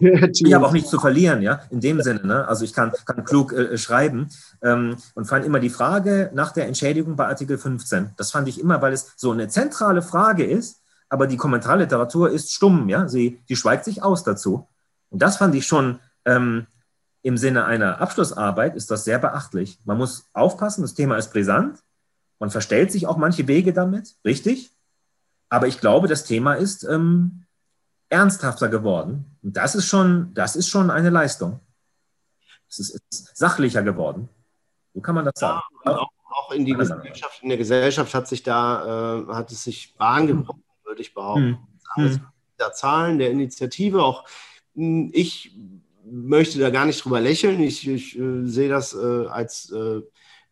ich habe auch nichts zu verlieren, ja, in dem Sinne, ne? also ich kann, kann klug äh, schreiben ähm, und fand immer die Frage nach der Entschädigung bei Artikel 15, das fand ich immer, weil es so eine zentrale Frage ist, aber die Kommentarliteratur ist stumm, ja, sie, die schweigt sich aus dazu. Und das fand ich schon ähm, im Sinne einer Abschlussarbeit ist das sehr beachtlich. Man muss aufpassen, das Thema ist brisant, man verstellt sich auch manche Wege damit, richtig? Aber ich glaube, das Thema ist ähm, ernsthafter geworden. Und das ist schon, das ist schon eine Leistung. Es ist, ist, sachlicher geworden. So kann man das sagen. Ja, auch, auch, in, die Gesellschaft, in der Gesellschaft hat sich da, äh, hat es sich Bahn gebrochen, würde ich behaupten. Hm. Der Zahlen, der Initiative, auch hm, ich möchte da gar nicht drüber lächeln. Ich, ich äh, sehe das äh, als äh,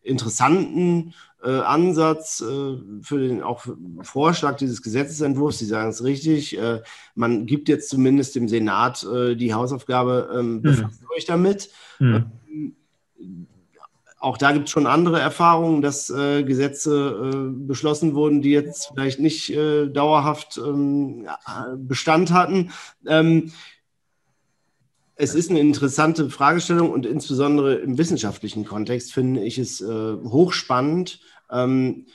interessanten äh, Ansatz äh, für den auch Vorschlag dieses Gesetzesentwurfs. Sie sagen es richtig. Äh, man gibt jetzt zumindest dem Senat äh, die Hausaufgabe, ähm, mhm. befasst mhm. euch damit. Mhm. Auch da gibt es schon andere Erfahrungen, dass äh, Gesetze äh, beschlossen wurden, die jetzt vielleicht nicht dauerhaft ähm, Bestand hatten. Ähm, es ist eine interessante Fragestellung und insbesondere im wissenschaftlichen Kontext finde ich es äh, hochspannend. Ähm,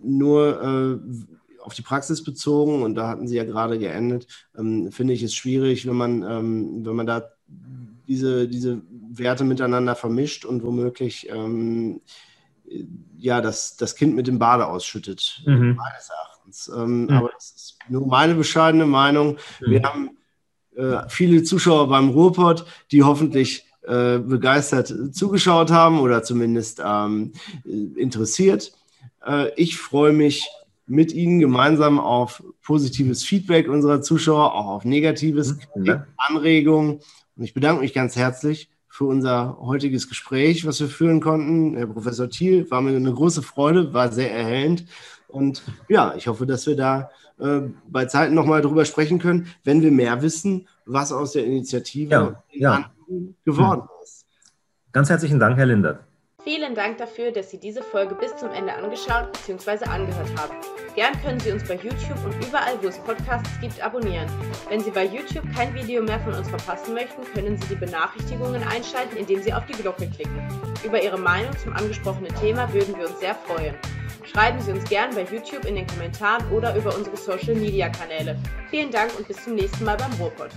nur äh, auf die Praxis bezogen, und da hatten Sie ja gerade geendet, ähm, finde ich es schwierig, wenn man, ähm, wenn man da diese, diese Werte miteinander vermischt und womöglich ähm, ja, das, das Kind mit dem Bade ausschüttet, mhm. meines Erachtens. Ähm, mhm. Aber das ist nur meine bescheidene Meinung. Mhm. Wir haben äh, viele Zuschauer beim Ruhrpott, die hoffentlich äh, begeistert zugeschaut haben oder zumindest ähm, interessiert. Äh, ich freue mich mit Ihnen gemeinsam auf positives Feedback unserer Zuschauer, auch auf negatives, ja. Anregungen. Und ich bedanke mich ganz herzlich für unser heutiges Gespräch, was wir führen konnten. Herr Professor Thiel, war mir eine große Freude, war sehr erhellend. Und ja, ich hoffe, dass wir da äh, bei Zeiten nochmal drüber sprechen können, wenn wir mehr wissen, was aus der Initiative ja, ja. Geworden ist. Ganz herzlichen Dank, Herr Lindert. Vielen Dank dafür, dass Sie diese Folge bis zum Ende angeschaut bzw. angehört haben. Gern können Sie uns bei YouTube und überall, wo es Podcasts gibt, abonnieren. Wenn Sie bei YouTube kein Video mehr von uns verpassen möchten, können Sie die Benachrichtigungen einschalten, indem Sie auf die Glocke klicken. Über Ihre Meinung zum angesprochenen Thema würden wir uns sehr freuen. Schreiben Sie uns gern bei YouTube in den Kommentaren oder über unsere Social Media Kanäle. Vielen Dank und bis zum nächsten Mal beim Ruhrpott.